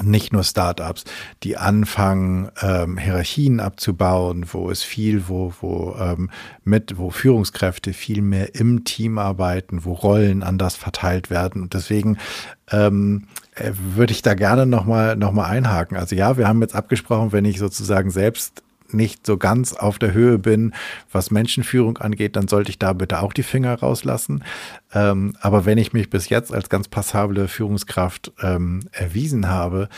nicht nur Startups, die anfangen, ähm, Hierarchien abzubauen, wo es viel, wo, wo ähm, mit, wo Führungskräfte viel mehr im Team arbeiten, wo Rollen anders verteilt werden. Und deswegen ähm, äh, würde ich da gerne nochmal noch mal einhaken. Also ja, wir haben jetzt abgesprochen, wenn ich sozusagen selbst nicht so ganz auf der Höhe bin, was Menschenführung angeht, dann sollte ich da bitte auch die Finger rauslassen. Ähm, aber wenn ich mich bis jetzt als ganz passable Führungskraft ähm, erwiesen habe,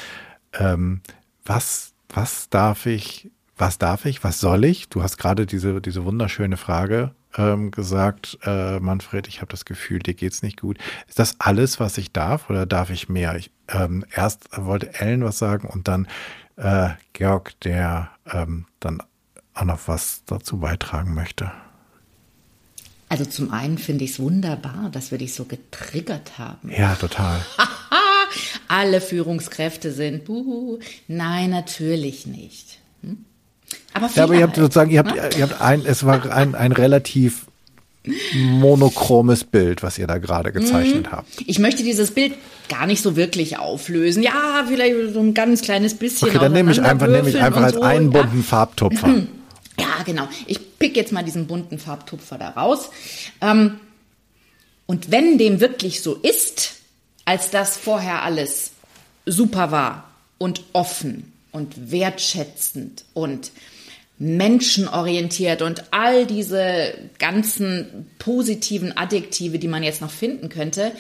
ähm, was, was darf ich, was darf ich, was soll ich? Du hast gerade diese, diese wunderschöne Frage ähm, gesagt, äh, Manfred, ich habe das Gefühl, dir geht's nicht gut. Ist das alles, was ich darf oder darf ich mehr? Ich, ähm, erst wollte Ellen was sagen und dann äh, Georg, der ähm, dann auch noch was dazu beitragen möchte. Also zum einen finde ich es wunderbar, dass wir dich so getriggert haben. Ja, total. Alle Führungskräfte sind, buhu. nein, natürlich nicht. Hm? Aber, ja, aber ihr habt sozusagen, ihr habt, ne? ihr habt ein, es war ein, ein relativ monochromes Bild, was ihr da gerade gezeichnet mhm. habt. Ich möchte dieses Bild gar nicht so wirklich auflösen. Ja, vielleicht so ein ganz kleines bisschen. Okay, dann nehme ich einfach, nehme ich einfach als so, einen bunten ja. Farbtupfer. Ja, genau. Ich pick jetzt mal diesen bunten Farbtupfer da raus. Ähm, und wenn dem wirklich so ist, als das vorher alles super war und offen und wertschätzend und menschenorientiert und all diese ganzen positiven Adjektive, die man jetzt noch finden könnte,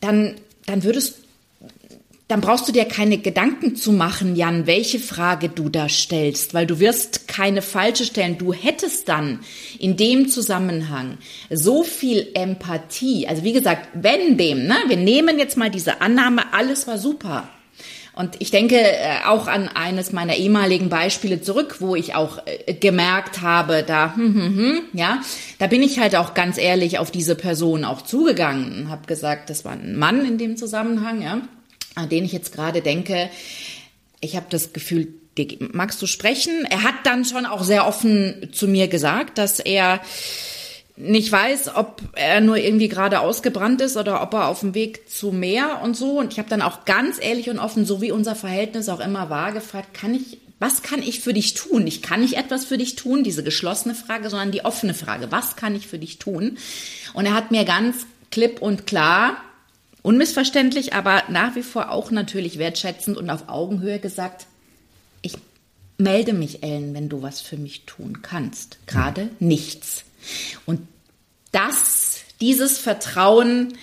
dann, dann würdest dann brauchst du dir keine Gedanken zu machen, Jan, welche Frage du da stellst, weil du wirst keine falsche stellen. Du hättest dann in dem Zusammenhang so viel Empathie. Also wie gesagt, wenn dem, ne, wir nehmen jetzt mal diese Annahme, alles war super. Und ich denke äh, auch an eines meiner ehemaligen Beispiele zurück, wo ich auch äh, gemerkt habe, da, hm, hm, hm, ja, da bin ich halt auch ganz ehrlich auf diese Person auch zugegangen und habe gesagt, das war ein Mann in dem Zusammenhang, ja, an den ich jetzt gerade denke. Ich habe das Gefühl, magst du sprechen? Er hat dann schon auch sehr offen zu mir gesagt, dass er nicht weiß, ob er nur irgendwie gerade ausgebrannt ist oder ob er auf dem Weg zu mehr und so. Und ich habe dann auch ganz ehrlich und offen, so wie unser Verhältnis auch immer war, gefragt, kann ich, was kann ich für dich tun? Ich kann nicht etwas für dich tun, diese geschlossene Frage, sondern die offene Frage, was kann ich für dich tun? Und er hat mir ganz klipp und klar, unmissverständlich, aber nach wie vor auch natürlich wertschätzend und auf Augenhöhe gesagt, ich melde mich, Ellen, wenn du was für mich tun kannst. Gerade nichts. Und das, dieses Vertrauen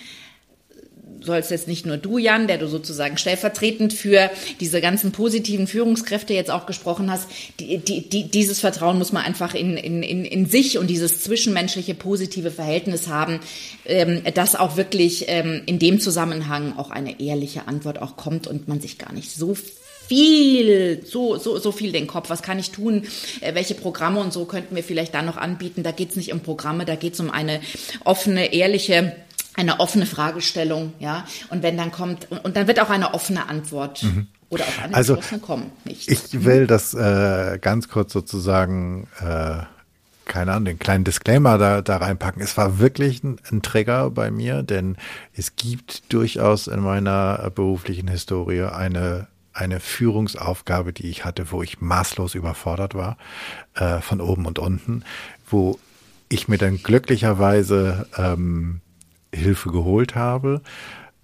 sollst jetzt nicht nur du, Jan, der du sozusagen stellvertretend für diese ganzen positiven Führungskräfte jetzt auch gesprochen hast, die, die, die, dieses Vertrauen muss man einfach in, in, in, in sich und dieses zwischenmenschliche positive Verhältnis haben, ähm, dass auch wirklich ähm, in dem Zusammenhang auch eine ehrliche Antwort auch kommt und man sich gar nicht so viel, so, so, so viel den Kopf. Was kann ich tun? Äh, welche Programme und so könnten wir vielleicht da noch anbieten? Da geht es nicht um Programme, da geht es um eine offene, ehrliche eine offene Fragestellung, ja. Und wenn dann kommt, und, und dann wird auch eine offene Antwort mhm. oder auch eine also, kommen. Nicht. Ich will das äh, ganz kurz sozusagen, äh, keine Ahnung, den kleinen Disclaimer da, da reinpacken. Es war wirklich ein, ein Trigger bei mir, denn es gibt durchaus in meiner beruflichen Historie eine eine Führungsaufgabe, die ich hatte, wo ich maßlos überfordert war, äh, von oben und unten, wo ich mir dann glücklicherweise ähm, Hilfe geholt habe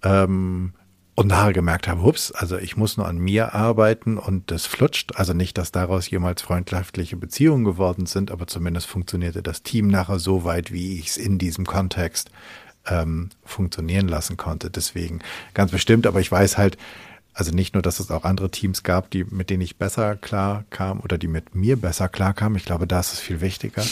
ähm, und nachher gemerkt habe, ups, also ich muss nur an mir arbeiten und das flutscht. Also nicht, dass daraus jemals freundschaftliche Beziehungen geworden sind, aber zumindest funktionierte das Team nachher so weit, wie ich es in diesem Kontext ähm, funktionieren lassen konnte. Deswegen ganz bestimmt, aber ich weiß halt, also nicht nur, dass es auch andere Teams gab, die, mit denen ich besser klar kam oder die mit mir besser klar kamen. Ich glaube, da ist es viel wichtiger.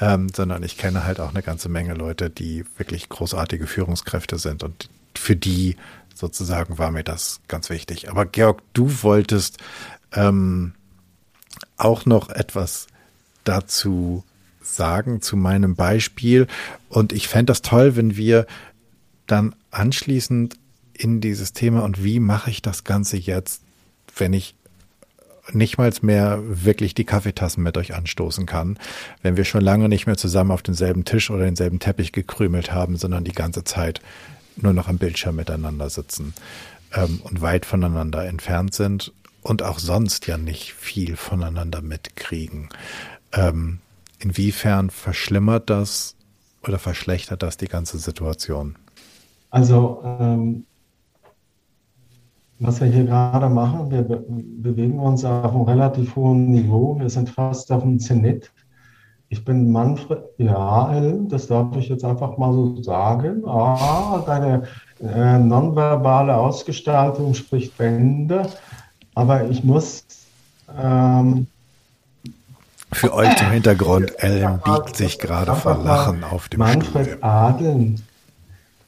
Ähm, sondern ich kenne halt auch eine ganze Menge Leute, die wirklich großartige Führungskräfte sind und für die sozusagen war mir das ganz wichtig. Aber Georg, du wolltest ähm, auch noch etwas dazu sagen, zu meinem Beispiel. Und ich fände das toll, wenn wir dann anschließend in dieses Thema und wie mache ich das Ganze jetzt, wenn ich nicht mal mehr wirklich die Kaffeetassen mit euch anstoßen kann, wenn wir schon lange nicht mehr zusammen auf denselben Tisch oder denselben Teppich gekrümelt haben, sondern die ganze Zeit nur noch am Bildschirm miteinander sitzen ähm, und weit voneinander entfernt sind und auch sonst ja nicht viel voneinander mitkriegen. Ähm, inwiefern verschlimmert das oder verschlechtert das die ganze Situation? Also ähm, was wir hier gerade machen, wir be bewegen uns auf einem relativ hohen Niveau. Wir sind fast auf dem Zenit. Ich bin Manfred, ja, das darf ich jetzt einfach mal so sagen. Ah, deine äh, nonverbale Ausgestaltung spricht Bände. Aber ich muss. Ähm, Für euch zum Hintergrund, Ellen biegt sich gerade vor Lachen auf dem Manfred Stuhl. Adeln,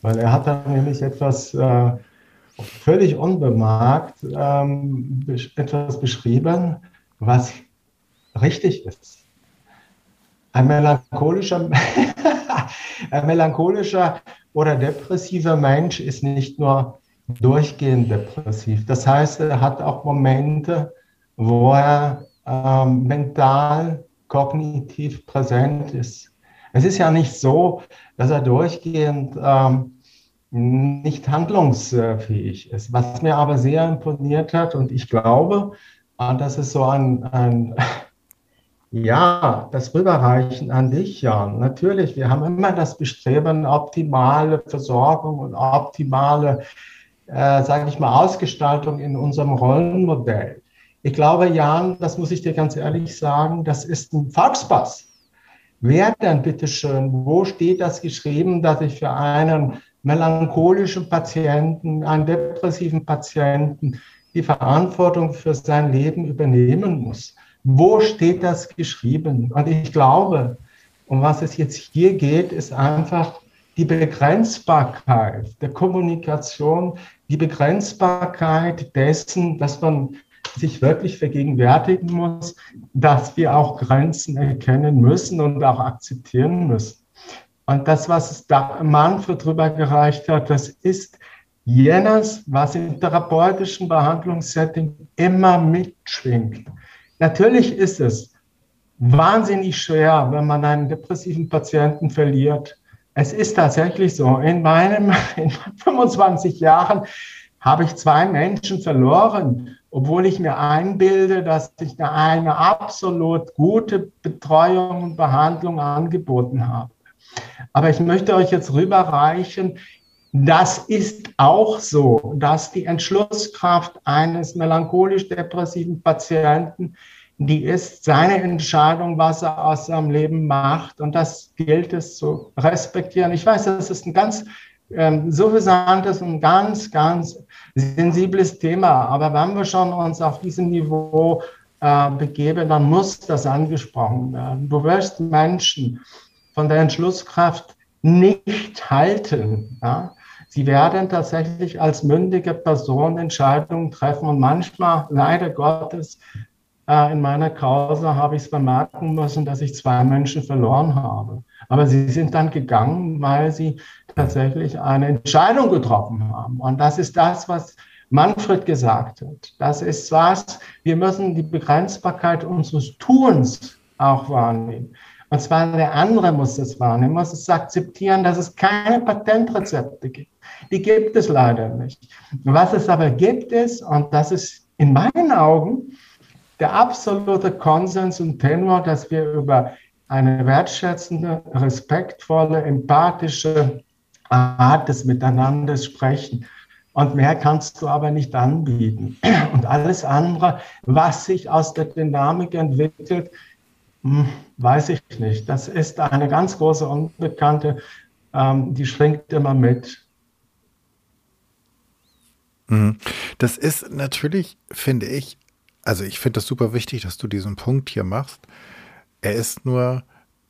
weil er hat da nämlich etwas. Äh, völlig unbemerkt ähm, etwas beschrieben, was richtig ist. Ein melancholischer, ein melancholischer oder depressiver Mensch ist nicht nur durchgehend depressiv. Das heißt, er hat auch Momente, wo er ähm, mental, kognitiv präsent ist. Es ist ja nicht so, dass er durchgehend ähm, nicht handlungsfähig ist. Was mir aber sehr imponiert hat und ich glaube, äh, das ist so ein, ein ja, das Rüberreichen an dich, Jan. Natürlich, wir haben immer das Bestreben, optimale Versorgung und optimale, äh, sage ich mal, Ausgestaltung in unserem Rollenmodell. Ich glaube, Jan, das muss ich dir ganz ehrlich sagen, das ist ein Volkspass. Wer denn bitteschön, wo steht das geschrieben, dass ich für einen melancholischen Patienten, einen depressiven Patienten die Verantwortung für sein Leben übernehmen muss. Wo steht das geschrieben? Und ich glaube, um was es jetzt hier geht, ist einfach die Begrenzbarkeit der Kommunikation, die Begrenzbarkeit dessen, dass man sich wirklich vergegenwärtigen muss, dass wir auch Grenzen erkennen müssen und auch akzeptieren müssen. Und das, was da Manfred drüber gereicht hat, das ist jenes, was im therapeutischen Behandlungssetting immer mitschwingt. Natürlich ist es wahnsinnig schwer, wenn man einen depressiven Patienten verliert. Es ist tatsächlich so. In meinem in 25 Jahren habe ich zwei Menschen verloren, obwohl ich mir einbilde, dass ich eine absolut gute Betreuung und Behandlung angeboten habe. Aber ich möchte euch jetzt rüberreichen, das ist auch so, dass die Entschlusskraft eines melancholisch-depressiven Patienten, die ist seine Entscheidung, was er aus seinem Leben macht. Und das gilt es zu respektieren. Ich weiß, das ist ein ganz ähm, suffisantes und ganz, ganz sensibles Thema. Aber wenn wir schon uns auf diesem Niveau äh, begeben, dann muss das angesprochen werden. Du wirst Menschen von der Entschlusskraft nicht halten. Ja? Sie werden tatsächlich als mündige Person Entscheidungen treffen und manchmal, leider Gottes, äh, in meiner Causa habe ich es bemerken müssen, dass ich zwei Menschen verloren habe. Aber sie sind dann gegangen, weil sie tatsächlich eine Entscheidung getroffen haben. Und das ist das, was Manfred gesagt hat. Das ist was, wir müssen die Begrenzbarkeit unseres Tuns auch wahrnehmen. Und zwar der andere muss es wahrnehmen, muss es akzeptieren, dass es keine Patentrezepte gibt. Die gibt es leider nicht. Was es aber gibt ist, und das ist in meinen Augen der absolute Konsens und Tenor, dass wir über eine wertschätzende, respektvolle, empathische Art des Miteinanders sprechen. Und mehr kannst du aber nicht anbieten. Und alles andere, was sich aus der Dynamik entwickelt, hm, weiß ich nicht. Das ist eine ganz große Unbekannte, ähm, die schwingt immer mit. Mhm. Das ist natürlich, finde ich, also ich finde das super wichtig, dass du diesen Punkt hier machst. Er ist nur,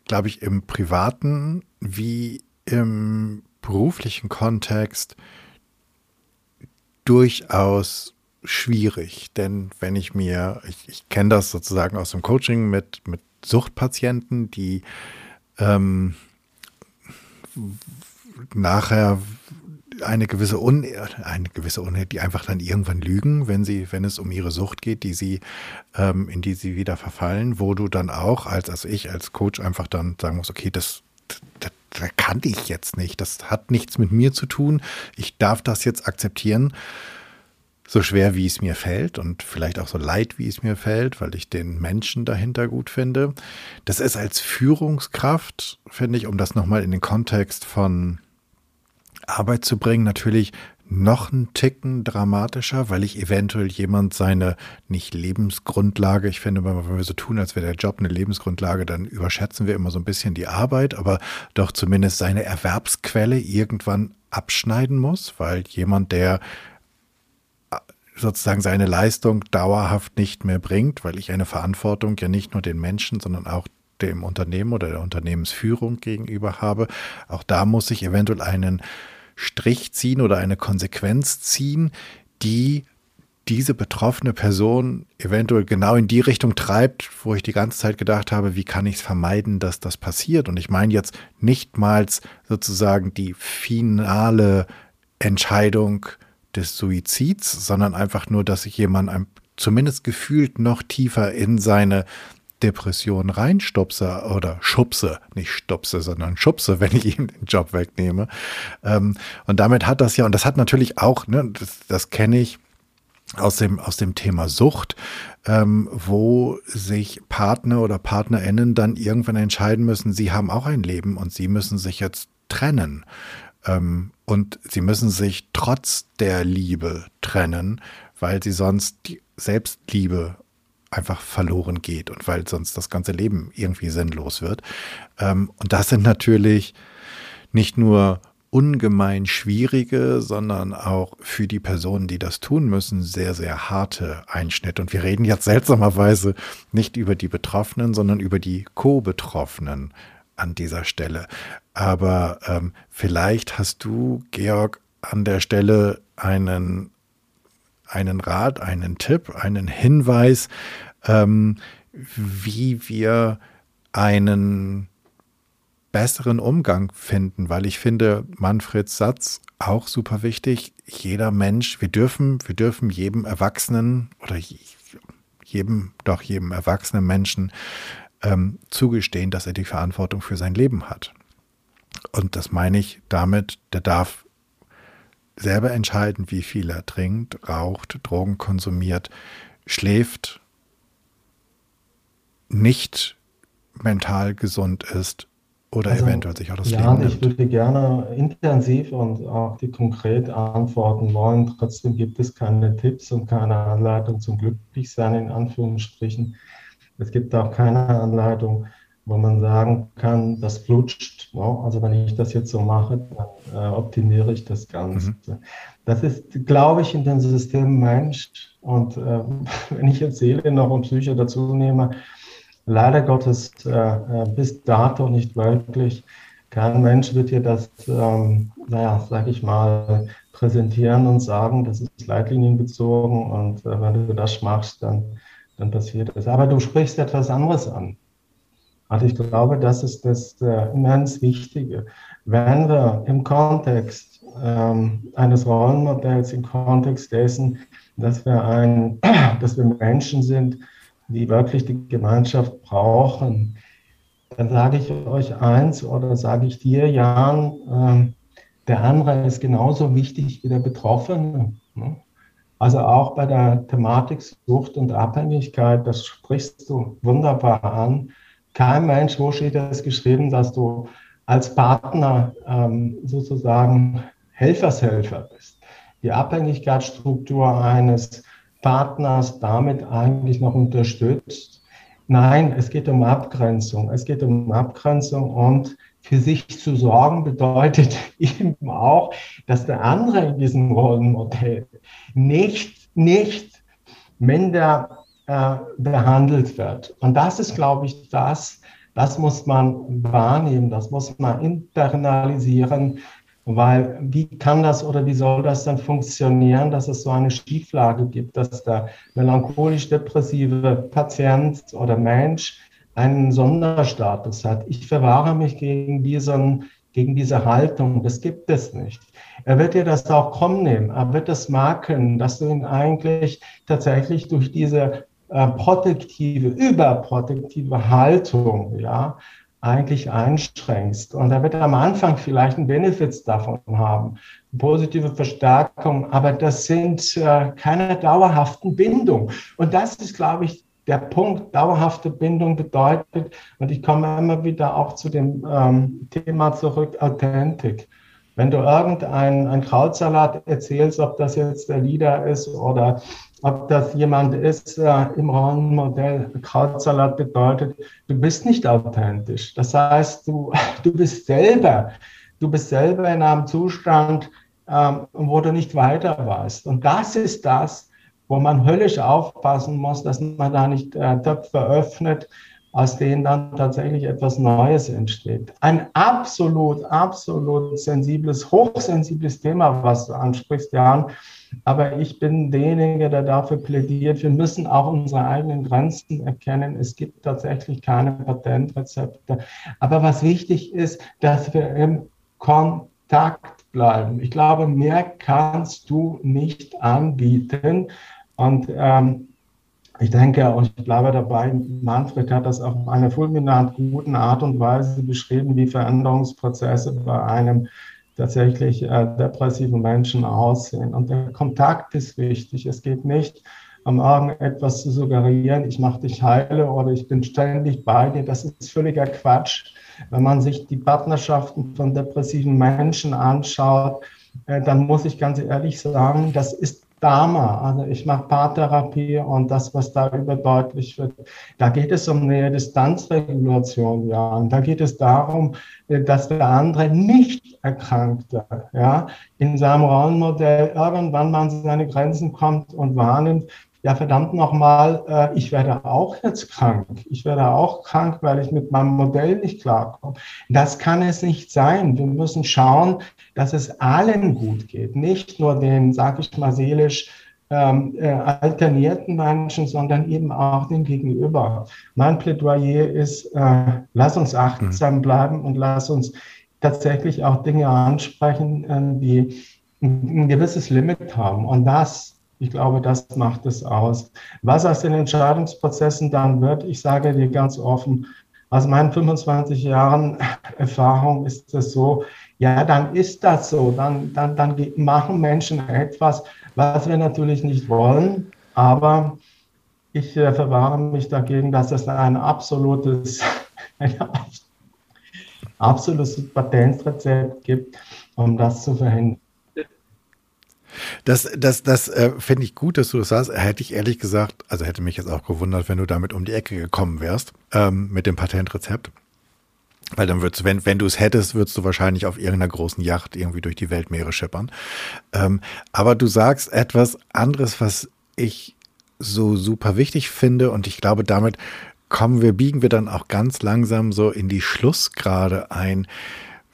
glaube ich, im privaten wie im beruflichen Kontext durchaus schwierig. Denn wenn ich mir, ich, ich kenne das sozusagen aus dem Coaching mit, mit Suchtpatienten, die ähm, nachher eine gewisse Un eine gewisse Unheit, die einfach dann irgendwann lügen, wenn sie, wenn es um ihre Sucht geht, die sie, ähm, in die sie wieder verfallen, wo du dann auch als, als ich, als Coach einfach dann sagen musst, okay, das, das, das kann ich jetzt nicht, das hat nichts mit mir zu tun, ich darf das jetzt akzeptieren so schwer wie es mir fällt und vielleicht auch so leid wie es mir fällt, weil ich den Menschen dahinter gut finde. Das ist als Führungskraft, finde ich, um das nochmal in den Kontext von Arbeit zu bringen, natürlich noch einen Ticken dramatischer, weil ich eventuell jemand seine nicht Lebensgrundlage, ich finde, wenn wir so tun, als wäre der Job eine Lebensgrundlage, dann überschätzen wir immer so ein bisschen die Arbeit, aber doch zumindest seine Erwerbsquelle irgendwann abschneiden muss, weil jemand, der sozusagen seine Leistung dauerhaft nicht mehr bringt, weil ich eine Verantwortung ja nicht nur den Menschen, sondern auch dem Unternehmen oder der Unternehmensführung gegenüber habe. Auch da muss ich eventuell einen Strich ziehen oder eine Konsequenz ziehen, die diese betroffene Person eventuell genau in die Richtung treibt, wo ich die ganze Zeit gedacht habe, wie kann ich es vermeiden, dass das passiert? Und ich meine jetzt nichtmals sozusagen die finale Entscheidung, des Suizids, sondern einfach nur, dass sich jemand ein, zumindest gefühlt noch tiefer in seine Depression reinstupse oder schubse, nicht stupse, sondern schubse, wenn ich ihm den Job wegnehme. Ähm, und damit hat das ja, und das hat natürlich auch, ne, das, das kenne ich aus dem, aus dem Thema Sucht, ähm, wo sich Partner oder PartnerInnen dann irgendwann entscheiden müssen, sie haben auch ein Leben und sie müssen sich jetzt trennen. Ähm, und sie müssen sich trotz der Liebe trennen, weil sie sonst die Selbstliebe einfach verloren geht und weil sonst das ganze Leben irgendwie sinnlos wird. Ähm, und das sind natürlich nicht nur ungemein schwierige, sondern auch für die Personen, die das tun müssen, sehr, sehr harte Einschnitte. Und wir reden jetzt seltsamerweise nicht über die Betroffenen, sondern über die Co-Betroffenen an dieser Stelle. Aber ähm, vielleicht hast du, Georg, an der Stelle einen, einen Rat, einen Tipp, einen Hinweis, ähm, wie wir einen besseren Umgang finden, weil ich finde Manfreds Satz auch super wichtig. Jeder Mensch, wir dürfen, wir dürfen jedem Erwachsenen oder jedem, doch jedem erwachsenen Menschen ähm, zugestehen, dass er die Verantwortung für sein Leben hat. Und das meine ich damit, der darf selber entscheiden, wie viel er trinkt, raucht, Drogen konsumiert, schläft, nicht mental gesund ist oder also, eventuell sich auch das ja, Leben nimmt. ich würde gerne intensiv und auch die konkret antworten wollen. Trotzdem gibt es keine Tipps und keine Anleitung zum Glücklichsein in Anführungsstrichen. Es gibt auch keine Anleitung, wo man sagen kann, das flutscht. No? Also wenn ich das jetzt so mache, dann äh, optimiere ich das Ganze. Mhm. Das ist, glaube ich, in dem System Mensch. Und äh, wenn ich jetzt Seele noch und Psyche dazu nehme, leider Gottes äh, äh bis dato nicht wirklich. Kein Mensch wird dir das, ähm, naja, sag ich mal, präsentieren und sagen, das ist leitlinienbezogen und äh, wenn du das machst, dann, dann passiert das. Aber du sprichst etwas anderes an. Also ich glaube, das ist das äh, immens Wichtige. Wenn wir im Kontext ähm, eines Rollenmodells, im Kontext dessen, dass wir, ein, dass wir Menschen sind, die wirklich die Gemeinschaft brauchen, dann sage ich euch eins oder sage ich dir, Jan, äh, der andere ist genauso wichtig wie der Betroffene. Ne? Also auch bei der Thematik Sucht und Abhängigkeit, das sprichst du wunderbar an. Kein Mensch, wo steht das geschrieben, dass du als Partner ähm, sozusagen Helfershelfer bist. Die Abhängigkeitsstruktur eines Partners damit eigentlich noch unterstützt. Nein, es geht um Abgrenzung. Es geht um Abgrenzung und für sich zu sorgen bedeutet eben auch, dass der andere in diesem Rollenmodell nicht, nicht minder äh, behandelt wird. Und das ist, glaube ich, das, das muss man wahrnehmen, das muss man internalisieren, weil wie kann das oder wie soll das dann funktionieren, dass es so eine Schieflage gibt, dass der melancholisch-depressive Patient oder Mensch einen Sonderstatus hat. Ich verwahre mich gegen diesen, gegen diese Haltung. Das gibt es nicht. Er wird dir das auch kommen nehmen. Er wird es merken, dass du ihn eigentlich tatsächlich durch diese äh, protektive, überprotektive Haltung, ja, eigentlich einschränkst. Und er wird am Anfang vielleicht einen Benefits davon haben, positive Verstärkung, aber das sind äh, keine dauerhaften Bindungen. Und das ist, glaube ich, der Punkt dauerhafte Bindung bedeutet, und ich komme immer wieder auch zu dem ähm, Thema zurück, Authentik. Wenn du irgendein ein Krautsalat erzählst, ob das jetzt der Leader ist oder ob das jemand ist äh, im Rollenmodell, Krautsalat bedeutet, du bist nicht authentisch. Das heißt, du, du bist selber, du bist selber in einem Zustand, ähm, wo du nicht weiter weißt. Und das ist das, wo man höllisch aufpassen muss, dass man da nicht äh, Töpfe öffnet, aus denen dann tatsächlich etwas Neues entsteht. Ein absolut, absolut sensibles, hochsensibles Thema, was du ansprichst, Jan. Aber ich bin derjenige, der dafür plädiert, wir müssen auch unsere eigenen Grenzen erkennen. Es gibt tatsächlich keine Patentrezepte. Aber was wichtig ist, dass wir im Kontakt bleiben. Ich glaube, mehr kannst du nicht anbieten. Und ähm, ich denke, und ich bleibe dabei, Manfred hat das auf eine fulminant guten Art und Weise beschrieben, wie Veränderungsprozesse bei einem tatsächlich äh, depressiven Menschen aussehen. Und der Kontakt ist wichtig. Es geht nicht am irgendetwas zu suggerieren, ich mache dich heile oder ich bin ständig bei dir. Das ist völliger Quatsch. Wenn man sich die Partnerschaften von depressiven Menschen anschaut, äh, dann muss ich ganz ehrlich sagen, das ist Dharma, also ich mache Paartherapie und das, was da überdeutlich wird, da geht es um eine Distanzregulation, ja, und da geht es darum, dass der andere nicht erkrankte, ja, in seinem Rollenmodell irgendwann mal an seine Grenzen kommt und wahrnimmt, ja verdammt nochmal, äh, ich werde auch jetzt krank. Ich werde auch krank, weil ich mit meinem Modell nicht klarkomme. Das kann es nicht sein. Wir müssen schauen, dass es allen gut geht. Nicht nur den, sag ich mal, seelisch ähm, äh, alternierten Menschen, sondern eben auch den Gegenüber. Mein Plädoyer ist, äh, lass uns achtsam mhm. bleiben und lass uns tatsächlich auch Dinge ansprechen, äh, die ein gewisses Limit haben. Und das ich glaube, das macht es aus. Was aus den Entscheidungsprozessen dann wird, ich sage dir ganz offen, aus meinen 25 Jahren Erfahrung ist es so, ja, dann ist das so. Dann, dann, dann machen Menschen etwas, was wir natürlich nicht wollen. Aber ich äh, verwahre mich dagegen, dass es ein absolutes, ein absolutes Patentrezept gibt, um das zu verhindern. Das, das, das äh, finde ich gut, dass du das sagst. Hätte ich ehrlich gesagt, also hätte mich jetzt auch gewundert, wenn du damit um die Ecke gekommen wärst, ähm, mit dem Patentrezept. Weil dann würdest du, wenn, wenn du es hättest, würdest du wahrscheinlich auf irgendeiner großen Yacht irgendwie durch die Weltmeere schippern. Ähm, aber du sagst etwas anderes, was ich so super wichtig finde und ich glaube, damit kommen wir, biegen wir dann auch ganz langsam so in die Schlussgrade ein,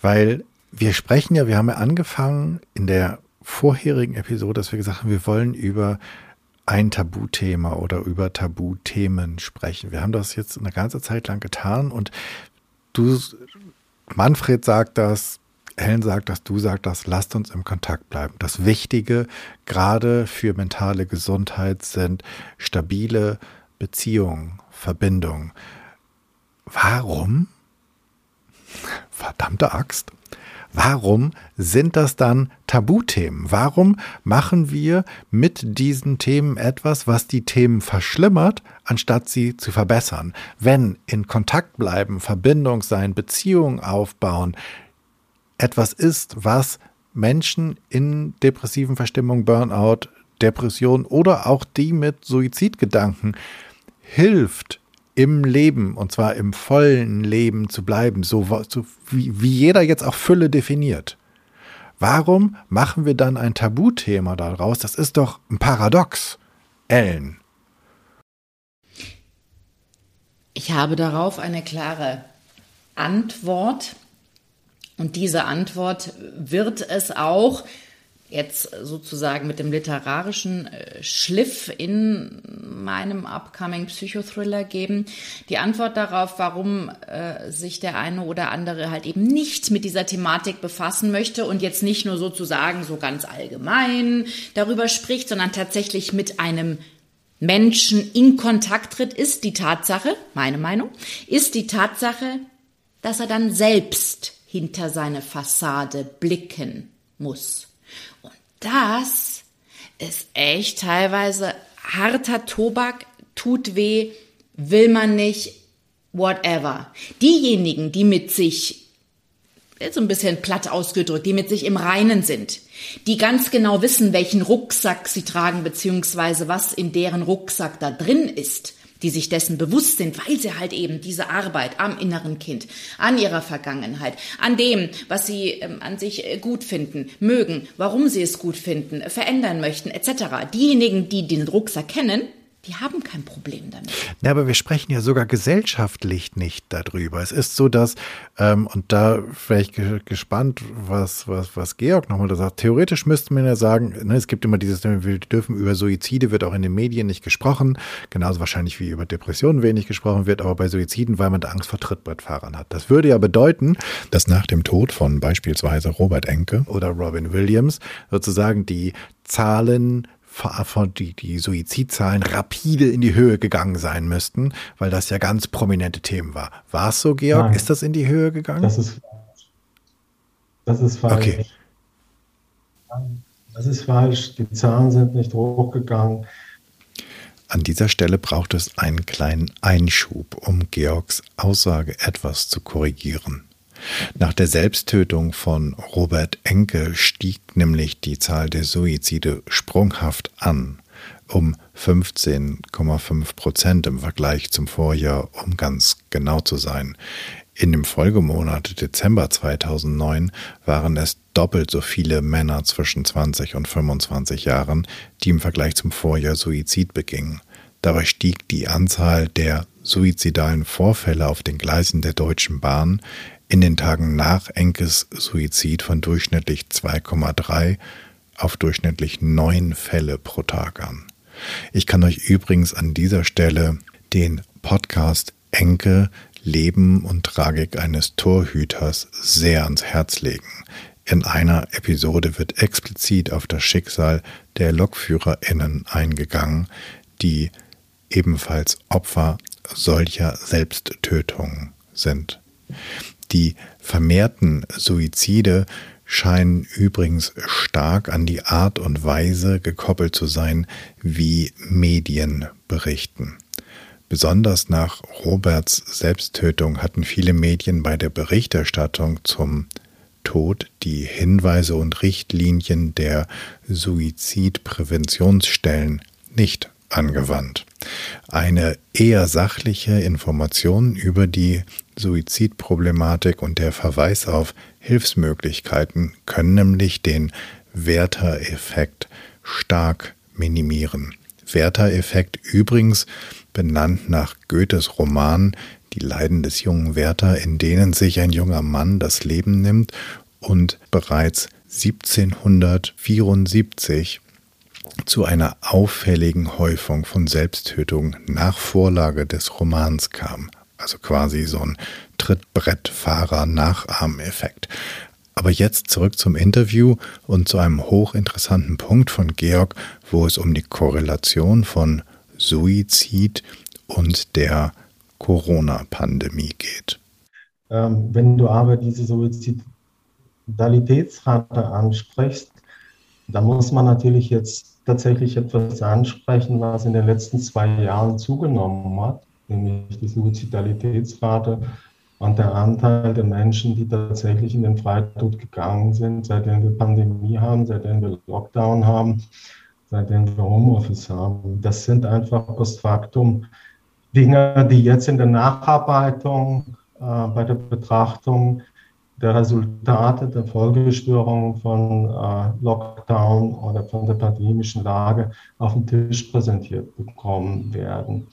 weil wir sprechen ja, wir haben ja angefangen in der vorherigen Episode, dass wir gesagt haben, wir wollen über ein Tabuthema oder über Tabuthemen sprechen. Wir haben das jetzt eine ganze Zeit lang getan und du, Manfred sagt das, Helen sagt das, du sagst das, lasst uns im Kontakt bleiben. Das Wichtige, gerade für mentale Gesundheit, sind stabile Beziehungen, Verbindungen. Warum? Verdammte Axt. Warum sind das dann Tabuthemen? Warum machen wir mit diesen Themen etwas, was die Themen verschlimmert, anstatt sie zu verbessern? Wenn in Kontakt bleiben, Verbindung sein, Beziehungen aufbauen, etwas ist, was Menschen in depressiven Verstimmungen, Burnout, Depression oder auch die mit Suizidgedanken hilft, im Leben, und zwar im vollen Leben zu bleiben, so, so wie, wie jeder jetzt auch Fülle definiert. Warum machen wir dann ein Tabuthema daraus? Das ist doch ein Paradox, Ellen. Ich habe darauf eine klare Antwort. Und diese Antwort wird es auch jetzt sozusagen mit dem literarischen äh, Schliff in meinem upcoming Psychothriller geben. Die Antwort darauf, warum äh, sich der eine oder andere halt eben nicht mit dieser Thematik befassen möchte und jetzt nicht nur sozusagen so ganz allgemein darüber spricht, sondern tatsächlich mit einem Menschen in Kontakt tritt, ist die Tatsache, meine Meinung, ist die Tatsache, dass er dann selbst hinter seine Fassade blicken muss das ist echt teilweise harter Tobak, tut weh, will man nicht, whatever. Diejenigen, die mit sich, so ein bisschen platt ausgedrückt, die mit sich im Reinen sind, die ganz genau wissen, welchen Rucksack sie tragen, beziehungsweise was in deren Rucksack da drin ist, die sich dessen bewusst sind, weil sie halt eben diese Arbeit am inneren Kind, an ihrer Vergangenheit, an dem, was sie ähm, an sich äh, gut finden, mögen, warum sie es gut finden, verändern möchten, etc. Diejenigen, die den Rucksack kennen, die haben kein Problem damit. Ja, aber wir sprechen ja sogar gesellschaftlich nicht darüber. Es ist so, dass, ähm, und da wäre ich gespannt, was, was, was Georg nochmal da sagt. Theoretisch müsste man ja sagen, ne, es gibt immer dieses, wir dürfen über Suizide, wird auch in den Medien nicht gesprochen. Genauso wahrscheinlich wie über Depressionen wenig gesprochen wird, aber bei Suiziden, weil man da Angst vor Trittbrettfahrern hat. Das würde ja bedeuten, dass nach dem Tod von beispielsweise Robert Enke oder Robin Williams sozusagen die Zahlen die, die Suizidzahlen rapide in die Höhe gegangen sein müssten, weil das ja ganz prominente Themen war. War es so, Georg? Nein, ist das in die Höhe gegangen? Das ist, das ist falsch. Okay. Das ist falsch. Die Zahlen sind nicht hochgegangen. An dieser Stelle braucht es einen kleinen Einschub, um Georgs Aussage etwas zu korrigieren. Nach der Selbsttötung von Robert Enke stieg nämlich die Zahl der Suizide sprunghaft an, um 15,5 Prozent im Vergleich zum Vorjahr, um ganz genau zu sein. In dem Folgemonat Dezember 2009 waren es doppelt so viele Männer zwischen 20 und 25 Jahren, die im Vergleich zum Vorjahr Suizid begingen. Dabei stieg die Anzahl der suizidalen Vorfälle auf den Gleisen der Deutschen Bahn in den Tagen nach Enkes Suizid von durchschnittlich 2,3 auf durchschnittlich 9 Fälle pro Tag an. Ich kann euch übrigens an dieser Stelle den Podcast Enke Leben und Tragik eines Torhüters sehr ans Herz legen. In einer Episode wird explizit auf das Schicksal der LokführerInnen eingegangen, die ebenfalls Opfer solcher Selbsttötungen sind. Die vermehrten Suizide scheinen übrigens stark an die Art und Weise gekoppelt zu sein, wie Medien berichten. Besonders nach Roberts Selbsttötung hatten viele Medien bei der Berichterstattung zum Tod die Hinweise und Richtlinien der Suizidpräventionsstellen nicht angewandt. Eine eher sachliche Information über die Suizidproblematik und der Verweis auf Hilfsmöglichkeiten können nämlich den Werther-Effekt stark minimieren. Werther-Effekt übrigens benannt nach Goethes Roman Die Leiden des jungen Werther, in denen sich ein junger Mann das Leben nimmt und bereits 1774 zu einer auffälligen Häufung von Selbsttötungen nach Vorlage des Romans kam. Also quasi so ein Trittbrettfahrer-Nachahmeffekt. Aber jetzt zurück zum Interview und zu einem hochinteressanten Punkt von Georg, wo es um die Korrelation von Suizid und der Corona-Pandemie geht. Ähm, wenn du aber diese Suizidalitätsrate ansprichst, da muss man natürlich jetzt tatsächlich etwas ansprechen, was in den letzten zwei Jahren zugenommen hat, nämlich die Suizidalitätsrate und der Anteil der Menschen, die tatsächlich in den Freitod gegangen sind, seitdem wir Pandemie haben, seitdem wir Lockdown haben, seitdem wir Homeoffice haben. Das sind einfach post factum Dinge, die jetzt in der Nacharbeitung, äh, bei der Betrachtung der Resultate der Folgestörungen von äh, Lockdown oder von der pandemischen Lage auf den Tisch präsentiert bekommen werden.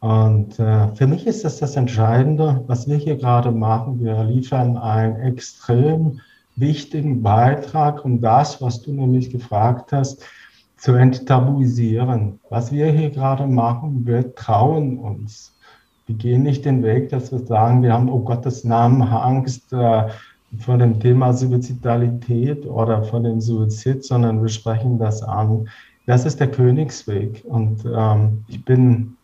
Und äh, für mich ist das das Entscheidende, was wir hier gerade machen. Wir liefern einen extrem wichtigen Beitrag, um das, was du nämlich gefragt hast, zu enttabuisieren. Was wir hier gerade machen, wir trauen uns. Wir gehen nicht den Weg, dass wir sagen, wir haben, oh Gottes Namen, Angst äh, vor dem Thema Suizidalität oder vor dem Suizid, sondern wir sprechen das an. Das ist der Königsweg. Und ähm, ich bin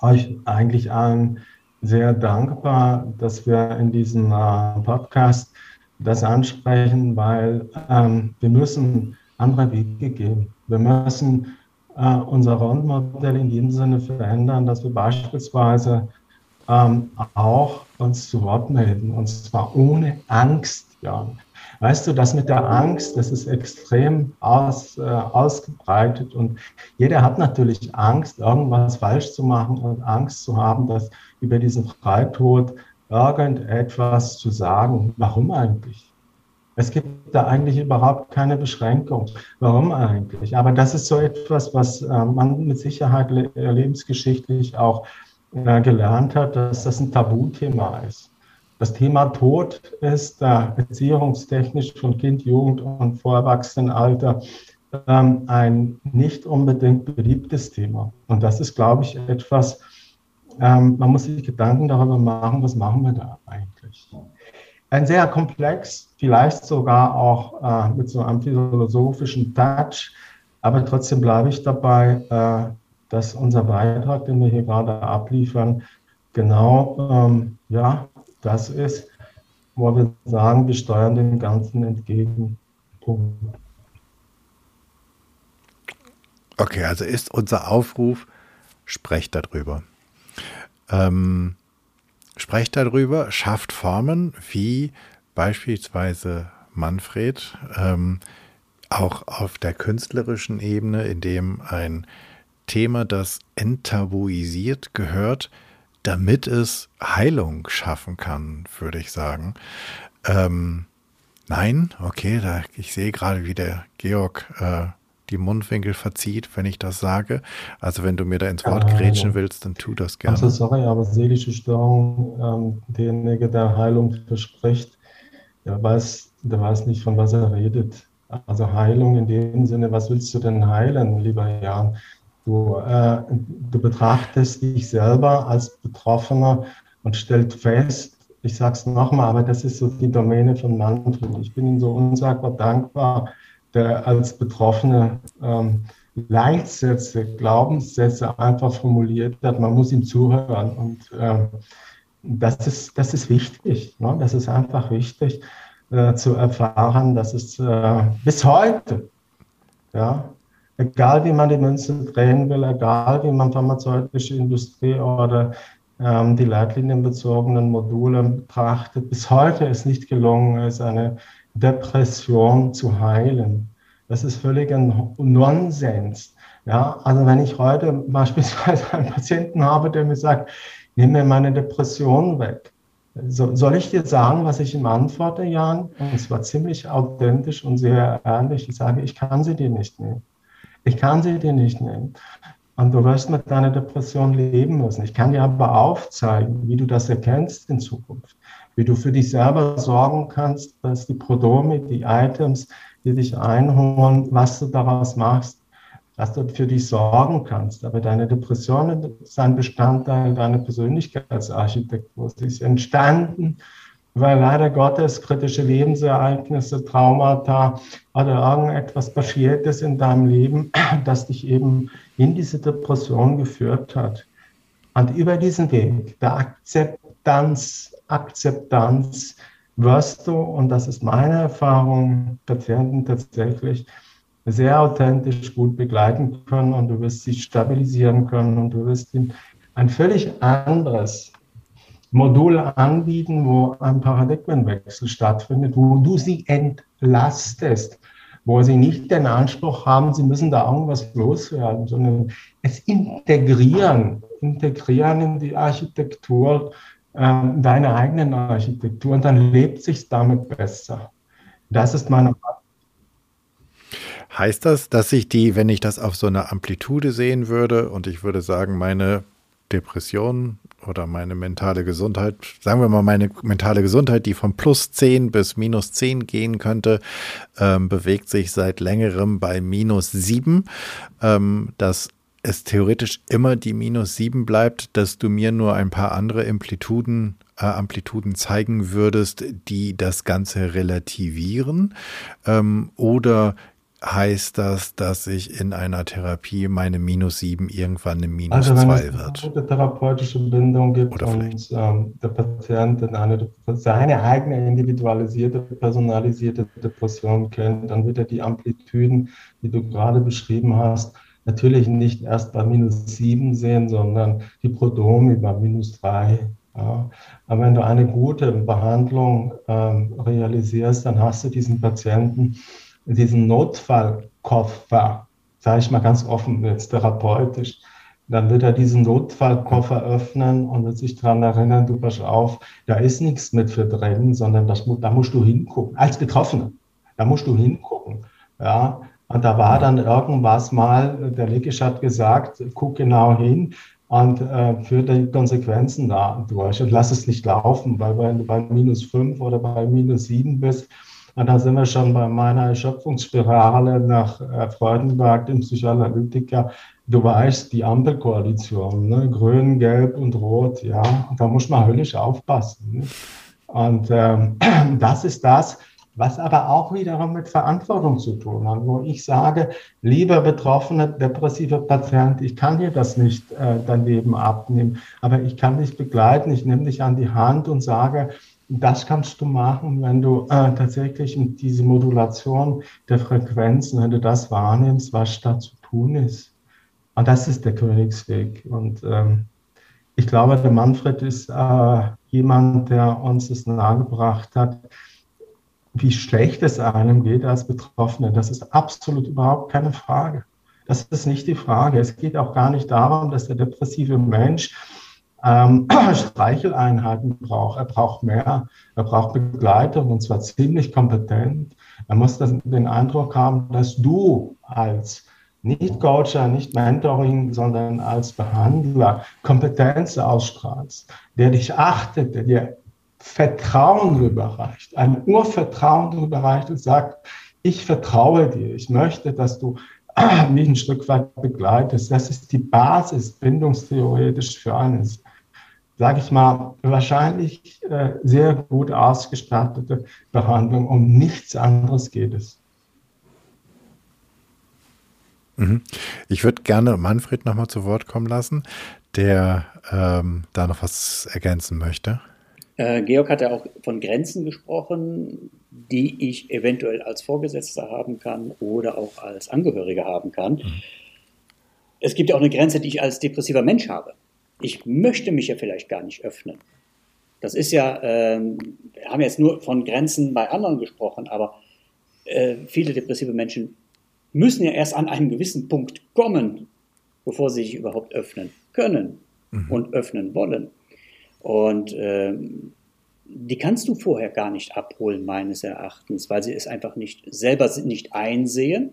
euch eigentlich allen sehr dankbar, dass wir in diesem äh, Podcast das ansprechen, weil ähm, wir müssen andere Wege gehen. Wir müssen äh, unser Rollenmodell in jedem Sinne verändern, dass wir beispielsweise ähm, auch uns zu Wort melden, und zwar ohne Angst. Ja. Weißt du, das mit der Angst, das ist extrem aus, äh, ausgebreitet und jeder hat natürlich Angst, irgendwas falsch zu machen und Angst zu haben, dass über diesen Freitod irgendetwas zu sagen. Warum eigentlich? Es gibt da eigentlich überhaupt keine Beschränkung. Warum eigentlich? Aber das ist so etwas, was äh, man mit Sicherheit lebensgeschichtlich auch äh, gelernt hat, dass das ein Tabuthema ist. Das Thema Tod ist äh, erziehungstechnisch von Kind, Jugend und Vorerwachsenenalter ähm, ein nicht unbedingt beliebtes Thema. Und das ist, glaube ich, etwas, ähm, man muss sich Gedanken darüber machen, was machen wir da eigentlich. Ein sehr komplex, vielleicht sogar auch äh, mit so einem philosophischen Touch, aber trotzdem bleibe ich dabei, äh, dass unser Beitrag, den wir hier gerade abliefern, genau ähm, ja, das ist, wo wir sagen, wir steuern dem Ganzen entgegen. Punkt. Okay, also ist unser Aufruf, sprecht darüber. Ähm, sprecht darüber, schafft Formen wie beispielsweise Manfred, ähm, auch auf der künstlerischen Ebene, in dem ein Thema, das enttabuisiert gehört, damit es Heilung schaffen kann, würde ich sagen. Ähm, nein, okay, da, ich sehe gerade, wie der Georg äh, die Mundwinkel verzieht, wenn ich das sage. Also wenn du mir da ins Wort ja, grätschen willst, dann tu das gerne. Also sorry, aber seelische Störung, ähm, derjenige, der Heilung verspricht, der weiß, der weiß nicht, von was er redet. Also Heilung in dem Sinne, was willst du denn heilen, lieber Jan? Du, äh, du betrachtest dich selber als Betroffener und stellst fest, ich sage es nochmal, aber das ist so die Domäne von Manfred. Ich bin ihm so unsagbar dankbar, der als Betroffene ähm, Leitsätze, Glaubenssätze einfach formuliert hat. Man muss ihm zuhören und ähm, das, ist, das ist wichtig. Ne? Das ist einfach wichtig äh, zu erfahren, dass es äh, bis heute, ja, egal wie man die Münze drehen will, egal wie man pharmazeutische Industrie oder ähm, die leitlinienbezogenen Module betrachtet. Bis heute ist nicht gelungen, ist eine Depression zu heilen. Das ist völliger Nonsens. Ja, also wenn ich heute beispielsweise einen Patienten habe, der mir sagt, nimm mir meine Depression weg. So, soll ich dir sagen, was ich ihm antworte, Jan? Und es war ziemlich authentisch und sehr ehrlich. Ich sage, ich kann sie dir nicht nehmen. Ich kann sie dir nicht nehmen. Und du wirst mit deiner Depression leben müssen. Ich kann dir aber aufzeigen, wie du das erkennst in Zukunft. Wie du für dich selber sorgen kannst, dass die Prodome, die Items, die dich einholen, was du daraus machst, dass du für dich sorgen kannst. Aber deine Depression ist ein Bestandteil deiner Persönlichkeitsarchitektur. Sie ist entstanden, weil leider Gottes kritische Lebensereignisse, Traumata oder irgendetwas passiert ist in deinem Leben, das dich eben in diese Depression geführt hat. Und über diesen Weg der Akzeptanz, Akzeptanz wirst du, und das ist meine Erfahrung, Patienten tatsächlich sehr authentisch gut begleiten können und du wirst sie stabilisieren können und du wirst ihnen ein völlig anderes Modul anbieten, wo ein Paradigmenwechsel stattfindet, wo du sie entlastest, wo sie nicht den Anspruch haben, sie müssen da irgendwas loswerden, sondern es integrieren, integrieren in die Architektur, äh, deine eigenen Architektur und dann lebt sich damit besser. Das ist meine Heißt das, dass ich die, wenn ich das auf so einer Amplitude sehen würde und ich würde sagen, meine Depression oder meine mentale Gesundheit, sagen wir mal meine mentale Gesundheit, die von plus 10 bis minus 10 gehen könnte, ähm, bewegt sich seit längerem bei minus 7. Ähm, dass es theoretisch immer die minus 7 bleibt, dass du mir nur ein paar andere Amplituden, äh, Amplituden zeigen würdest, die das Ganze relativieren? Ähm, oder heißt das, dass ich in einer Therapie meine minus 7 irgendwann eine minus also, 2 wird. Wenn es eine therapeutische Bindung gibt Oder und ähm, der Patient eine, seine eigene individualisierte, personalisierte Depression kennt, dann wird er die Amplituden, die du gerade beschrieben hast, natürlich nicht erst bei minus 7 sehen, sondern die Prodomi bei minus 3. Ja. Aber wenn du eine gute Behandlung ähm, realisierst, dann hast du diesen Patienten diesen Notfallkoffer, sage ich mal ganz offen jetzt therapeutisch, dann wird er diesen Notfallkoffer öffnen und wird sich daran erinnern, du pass auf, da ist nichts mit für drin, sondern das, da musst du hingucken, als Betroffener, da musst du hingucken. Ja, und da war dann irgendwas mal, der Likisch hat gesagt, guck genau hin und äh, führe die Konsequenzen da durch und lass es nicht laufen, weil wenn du bei minus fünf oder bei minus sieben bist, und da sind wir schon bei meiner Erschöpfungsspirale nach äh, Freudenberg, dem Psychoanalytiker. Du weißt, die Ampelkoalition, ne? grün, gelb und rot, ja, da muss man höllisch aufpassen. Ne? Und ähm, das ist das, was aber auch wiederum mit Verantwortung zu tun hat, wo ich sage, lieber betroffene depressive Patient, ich kann dir das nicht äh, dein Leben abnehmen, aber ich kann dich begleiten, ich nehme dich an die Hand und sage, das kannst du machen, wenn du äh, tatsächlich diese Modulation der Frequenzen, wenn du das wahrnimmst, was da zu tun ist. Und das ist der Königsweg. Und ähm, ich glaube, der Manfred ist äh, jemand, der uns das nahegebracht hat, wie schlecht es einem geht als Betroffene. Das ist absolut überhaupt keine Frage. Das ist nicht die Frage. Es geht auch gar nicht darum, dass der depressive Mensch ähm, Streicheleinheiten braucht. Er braucht mehr. Er braucht Begleitung und zwar ziemlich kompetent. Er muss das, den Eindruck haben, dass du als nicht Coacher, nicht Mentoring, sondern als Behandler Kompetenz ausstrahlst, der dich achtet, der dir Vertrauen rüberreicht, ein Urvertrauen rüberreicht und sagt, ich vertraue dir, ich möchte, dass du mich ein Stück weit begleitest. Das ist die Basis bindungstheoretisch für eines sage ich mal, wahrscheinlich äh, sehr gut ausgestattete Behandlung. Um nichts anderes geht es. Mhm. Ich würde gerne Manfred nochmal zu Wort kommen lassen, der ähm, da noch was ergänzen möchte. Äh, Georg hat ja auch von Grenzen gesprochen, die ich eventuell als Vorgesetzter haben kann oder auch als Angehöriger haben kann. Mhm. Es gibt ja auch eine Grenze, die ich als depressiver Mensch habe. Ich möchte mich ja vielleicht gar nicht öffnen. Das ist ja, ähm, wir haben jetzt nur von Grenzen bei anderen gesprochen, aber äh, viele depressive Menschen müssen ja erst an einen gewissen Punkt kommen, bevor sie sich überhaupt öffnen können mhm. und öffnen wollen. Und ähm, die kannst du vorher gar nicht abholen, meines Erachtens, weil sie es einfach nicht selber nicht einsehen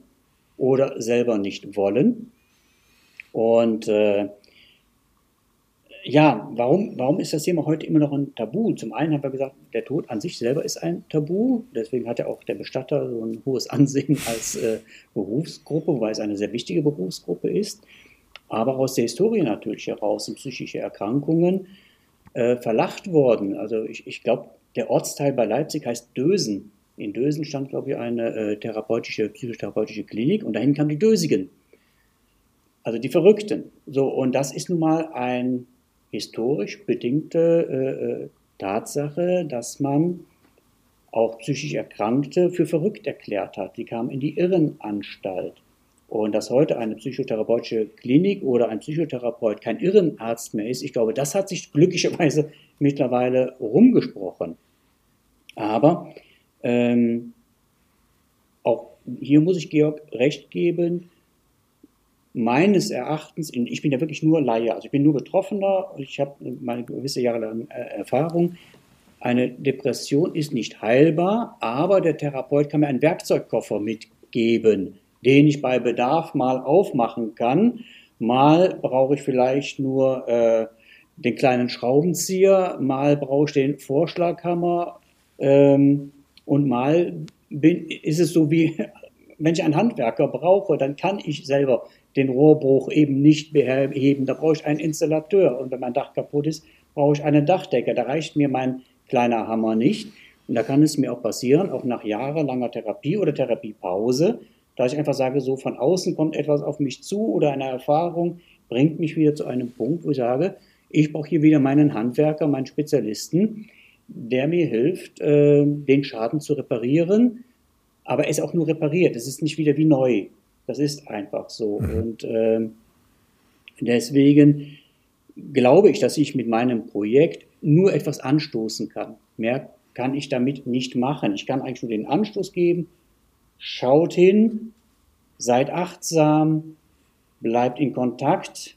oder selber nicht wollen. Und äh, ja, warum, warum ist das Thema heute immer noch ein Tabu? Zum einen haben wir gesagt, der Tod an sich selber ist ein Tabu. Deswegen hat ja auch der Bestatter so ein hohes Ansehen als äh, Berufsgruppe, weil es eine sehr wichtige Berufsgruppe ist. Aber aus der Historie natürlich heraus sind psychische Erkrankungen äh, verlacht worden. Also ich, ich glaube, der Ortsteil bei Leipzig heißt Dösen. In Dösen stand, glaube ich, eine äh, therapeutische, psychotherapeutische Klinik und dahin kamen die Dösigen. Also die Verrückten. So, und das ist nun mal ein historisch bedingte äh, äh, Tatsache, dass man auch psychisch Erkrankte für verrückt erklärt hat. Die kamen in die Irrenanstalt. Und dass heute eine psychotherapeutische Klinik oder ein Psychotherapeut kein Irrenarzt mehr ist, ich glaube, das hat sich glücklicherweise mittlerweile rumgesprochen. Aber ähm, auch hier muss ich Georg recht geben, meines Erachtens, ich bin ja wirklich nur Laie, also ich bin nur Betroffener, ich habe meine gewisse Jahre lang äh, Erfahrung. Eine Depression ist nicht heilbar, aber der Therapeut kann mir einen Werkzeugkoffer mitgeben, den ich bei Bedarf mal aufmachen kann. Mal brauche ich vielleicht nur äh, den kleinen Schraubenzieher, mal brauche ich den Vorschlaghammer ähm, und mal bin, ist es so wie, wenn ich einen Handwerker brauche, dann kann ich selber den Rohrbruch eben nicht beheben. Da brauche ich einen Installateur. Und wenn mein Dach kaputt ist, brauche ich einen Dachdecker. Da reicht mir mein kleiner Hammer nicht. Und da kann es mir auch passieren, auch nach jahrelanger Therapie oder Therapiepause, da ich einfach sage, so von außen kommt etwas auf mich zu oder eine Erfahrung bringt mich wieder zu einem Punkt, wo ich sage, ich brauche hier wieder meinen Handwerker, meinen Spezialisten, der mir hilft, äh, den Schaden zu reparieren. Aber er ist auch nur repariert. Es ist nicht wieder wie neu. Das ist einfach so. Mhm. Und äh, deswegen glaube ich, dass ich mit meinem Projekt nur etwas anstoßen kann. Mehr kann ich damit nicht machen. Ich kann eigentlich nur den Anstoß geben. Schaut hin, seid achtsam, bleibt in Kontakt.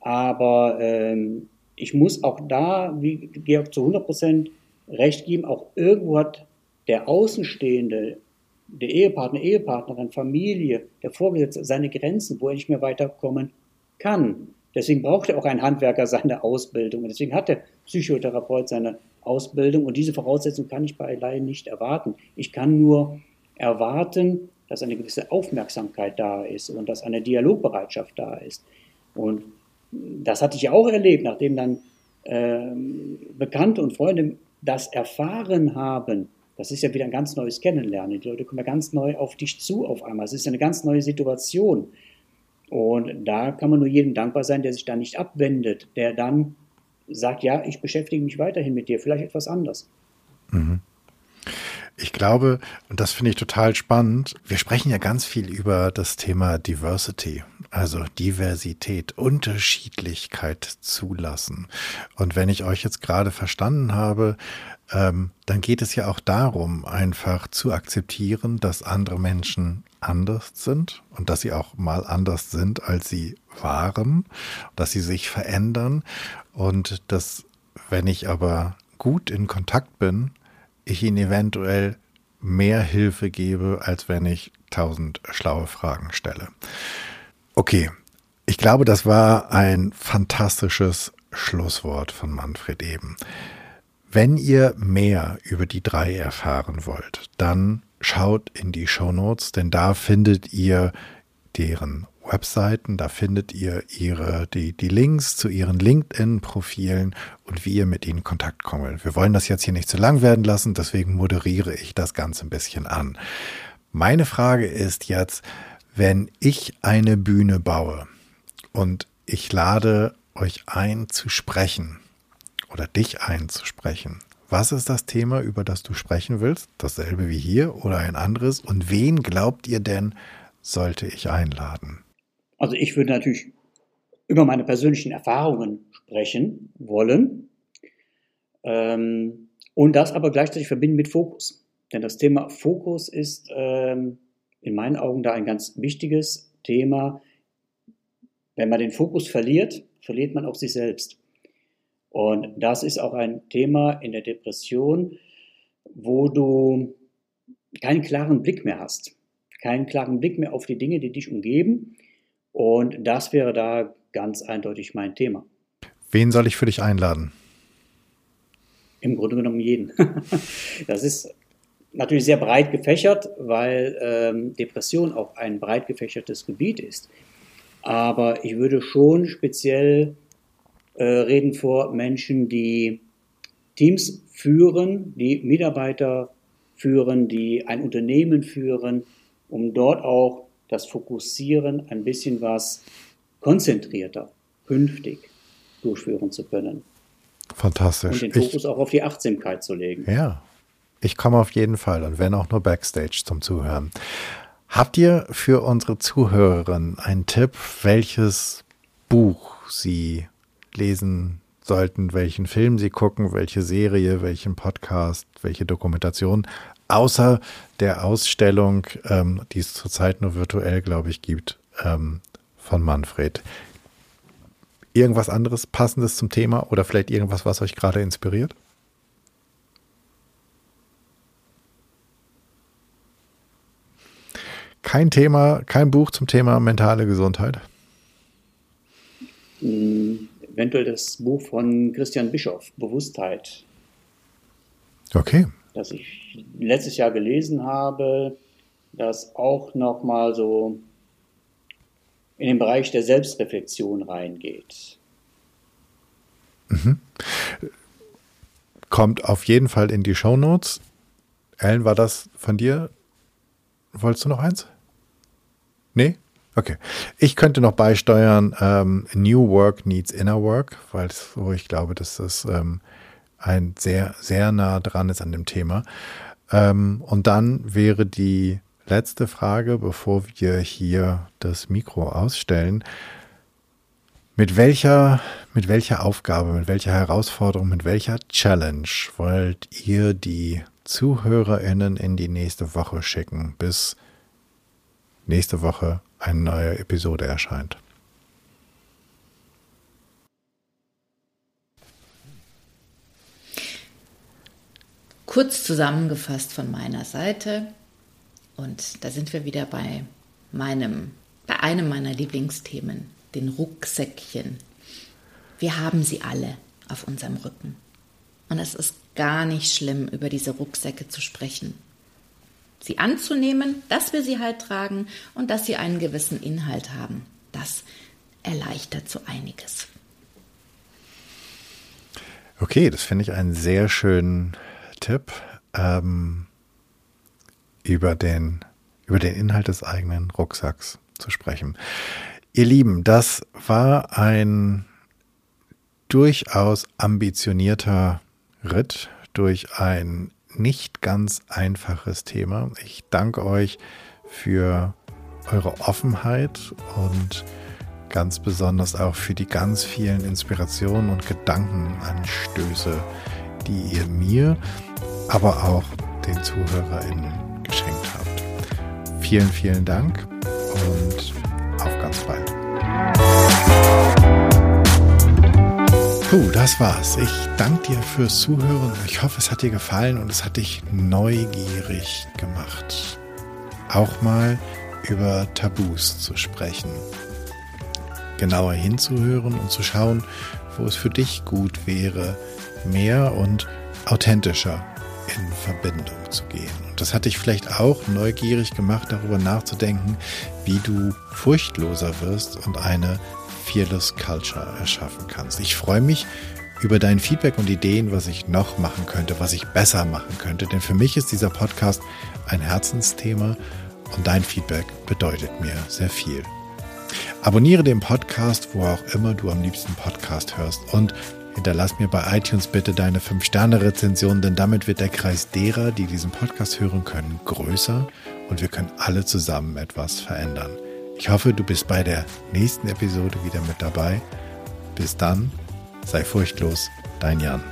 Aber ähm, ich muss auch da, wie Georg zu 100 Prozent recht geben, auch irgendwo hat der Außenstehende der Ehepartner, Ehepartnerin, Familie, der Vorgesetzte seine Grenzen, wo er nicht mehr weiterkommen kann. Deswegen braucht er auch ein Handwerker seine Ausbildung. Und deswegen hat der Psychotherapeut seine Ausbildung. Und diese Voraussetzung kann ich bei Laien nicht erwarten. Ich kann nur erwarten, dass eine gewisse Aufmerksamkeit da ist und dass eine Dialogbereitschaft da ist. Und das hatte ich auch erlebt, nachdem dann äh, Bekannte und Freunde das erfahren haben, das ist ja wieder ein ganz neues Kennenlernen. Die Leute kommen ja ganz neu auf dich zu auf einmal. Es ist ja eine ganz neue Situation. Und da kann man nur jedem dankbar sein, der sich da nicht abwendet, der dann sagt, ja, ich beschäftige mich weiterhin mit dir, vielleicht etwas anders. Mhm. Ich glaube, und das finde ich total spannend, wir sprechen ja ganz viel über das Thema Diversity, also Diversität, Unterschiedlichkeit zulassen. Und wenn ich euch jetzt gerade verstanden habe, ähm, dann geht es ja auch darum, einfach zu akzeptieren, dass andere Menschen anders sind und dass sie auch mal anders sind, als sie waren, dass sie sich verändern und dass, wenn ich aber gut in Kontakt bin, ich ihnen eventuell mehr Hilfe gebe, als wenn ich tausend schlaue Fragen stelle. Okay, ich glaube, das war ein fantastisches Schlusswort von Manfred eben. Wenn ihr mehr über die drei erfahren wollt, dann schaut in die Show Notes, denn da findet ihr deren Webseiten, da findet ihr ihre, die, die Links zu ihren LinkedIn-Profilen und wie ihr mit ihnen Kontakt kommt. Wir wollen das jetzt hier nicht zu lang werden lassen, deswegen moderiere ich das Ganze ein bisschen an. Meine Frage ist jetzt, wenn ich eine Bühne baue und ich lade euch ein zu sprechen oder dich einzusprechen, was ist das Thema, über das du sprechen willst? Dasselbe wie hier oder ein anderes? Und wen glaubt ihr denn, sollte ich einladen? Also ich würde natürlich über meine persönlichen Erfahrungen ansprechen wollen. Ähm, und das aber gleichzeitig verbinden mit Fokus. Denn das Thema Fokus ist ähm, in meinen Augen da ein ganz wichtiges Thema. Wenn man den Fokus verliert, verliert man auch sich selbst. Und das ist auch ein Thema in der Depression, wo du keinen klaren Blick mehr hast, keinen klaren Blick mehr auf die Dinge, die dich umgeben. Und das wäre da ganz eindeutig mein Thema. Wen soll ich für dich einladen? Im Grunde genommen jeden. das ist natürlich sehr breit gefächert, weil ähm, Depression auch ein breit gefächertes Gebiet ist. Aber ich würde schon speziell äh, reden vor Menschen, die Teams führen, die Mitarbeiter führen, die ein Unternehmen führen, um dort auch das Fokussieren ein bisschen was konzentrierter, künftig durchführen zu können. Fantastisch. Und den Fokus ich, auch auf die Achtsamkeit zu legen. Ja, ich komme auf jeden Fall und wenn auch nur Backstage zum Zuhören. Habt ihr für unsere Zuhörerinnen einen Tipp, welches Buch sie lesen sollten, welchen Film sie gucken, welche Serie, welchen Podcast, welche Dokumentation, außer der Ausstellung, ähm, die es zurzeit nur virtuell, glaube ich, gibt, ähm, von Manfred. Irgendwas anderes Passendes zum Thema oder vielleicht irgendwas, was euch gerade inspiriert? Kein Thema, kein Buch zum Thema mentale Gesundheit? Hm, eventuell das Buch von Christian Bischoff, Bewusstheit. Okay. Das ich letztes Jahr gelesen habe, das auch nochmal so in den Bereich der Selbstreflexion reingeht. Mhm. Kommt auf jeden Fall in die Show Notes. Ellen, war das von dir? Wolltest du noch eins? Nee? Okay. Ich könnte noch beisteuern, ähm, New Work needs Inner Work, weil ich glaube, dass das ähm, ein sehr, sehr nah dran ist an dem Thema. Ähm, und dann wäre die letzte Frage, bevor wir hier das Mikro ausstellen. Mit welcher, mit welcher Aufgabe, mit welcher Herausforderung, mit welcher Challenge wollt ihr die ZuhörerInnen in die nächste Woche schicken, bis nächste Woche eine neue Episode erscheint. Kurz zusammengefasst von meiner Seite, und da sind wir wieder bei meinem, bei einem meiner Lieblingsthemen, den Rucksäckchen. Wir haben sie alle auf unserem Rücken. Und es ist gar nicht schlimm, über diese Rucksäcke zu sprechen sie anzunehmen, dass wir sie halt tragen und dass sie einen gewissen Inhalt haben. Das erleichtert so einiges. Okay, das finde ich einen sehr schönen Tipp ähm, über, den, über den Inhalt des eigenen Rucksacks zu sprechen. Ihr Lieben, das war ein durchaus ambitionierter Ritt durch ein nicht ganz einfaches Thema. Ich danke euch für eure Offenheit und ganz besonders auch für die ganz vielen Inspirationen und Gedankenanstöße, die ihr mir, aber auch den ZuhörerInnen geschenkt habt. Vielen, vielen Dank und auf ganz bald. Puh, das war's. Ich danke dir fürs Zuhören. Ich hoffe, es hat dir gefallen und es hat dich neugierig gemacht. Auch mal über Tabus zu sprechen. Genauer hinzuhören und zu schauen, wo es für dich gut wäre, mehr und authentischer in Verbindung zu gehen. Und das hat dich vielleicht auch neugierig gemacht, darüber nachzudenken, wie du furchtloser wirst und eine Fearless Culture erschaffen kannst. Ich freue mich über dein Feedback und Ideen, was ich noch machen könnte, was ich besser machen könnte. Denn für mich ist dieser Podcast ein Herzensthema und dein Feedback bedeutet mir sehr viel. Abonniere den Podcast, wo auch immer du am liebsten Podcast hörst und hinterlass mir bei iTunes bitte deine 5-Sterne-Rezension, denn damit wird der Kreis derer, die diesen Podcast hören können, größer und wir können alle zusammen etwas verändern. Ich hoffe, du bist bei der nächsten Episode wieder mit dabei. Bis dann, sei furchtlos, dein Jan.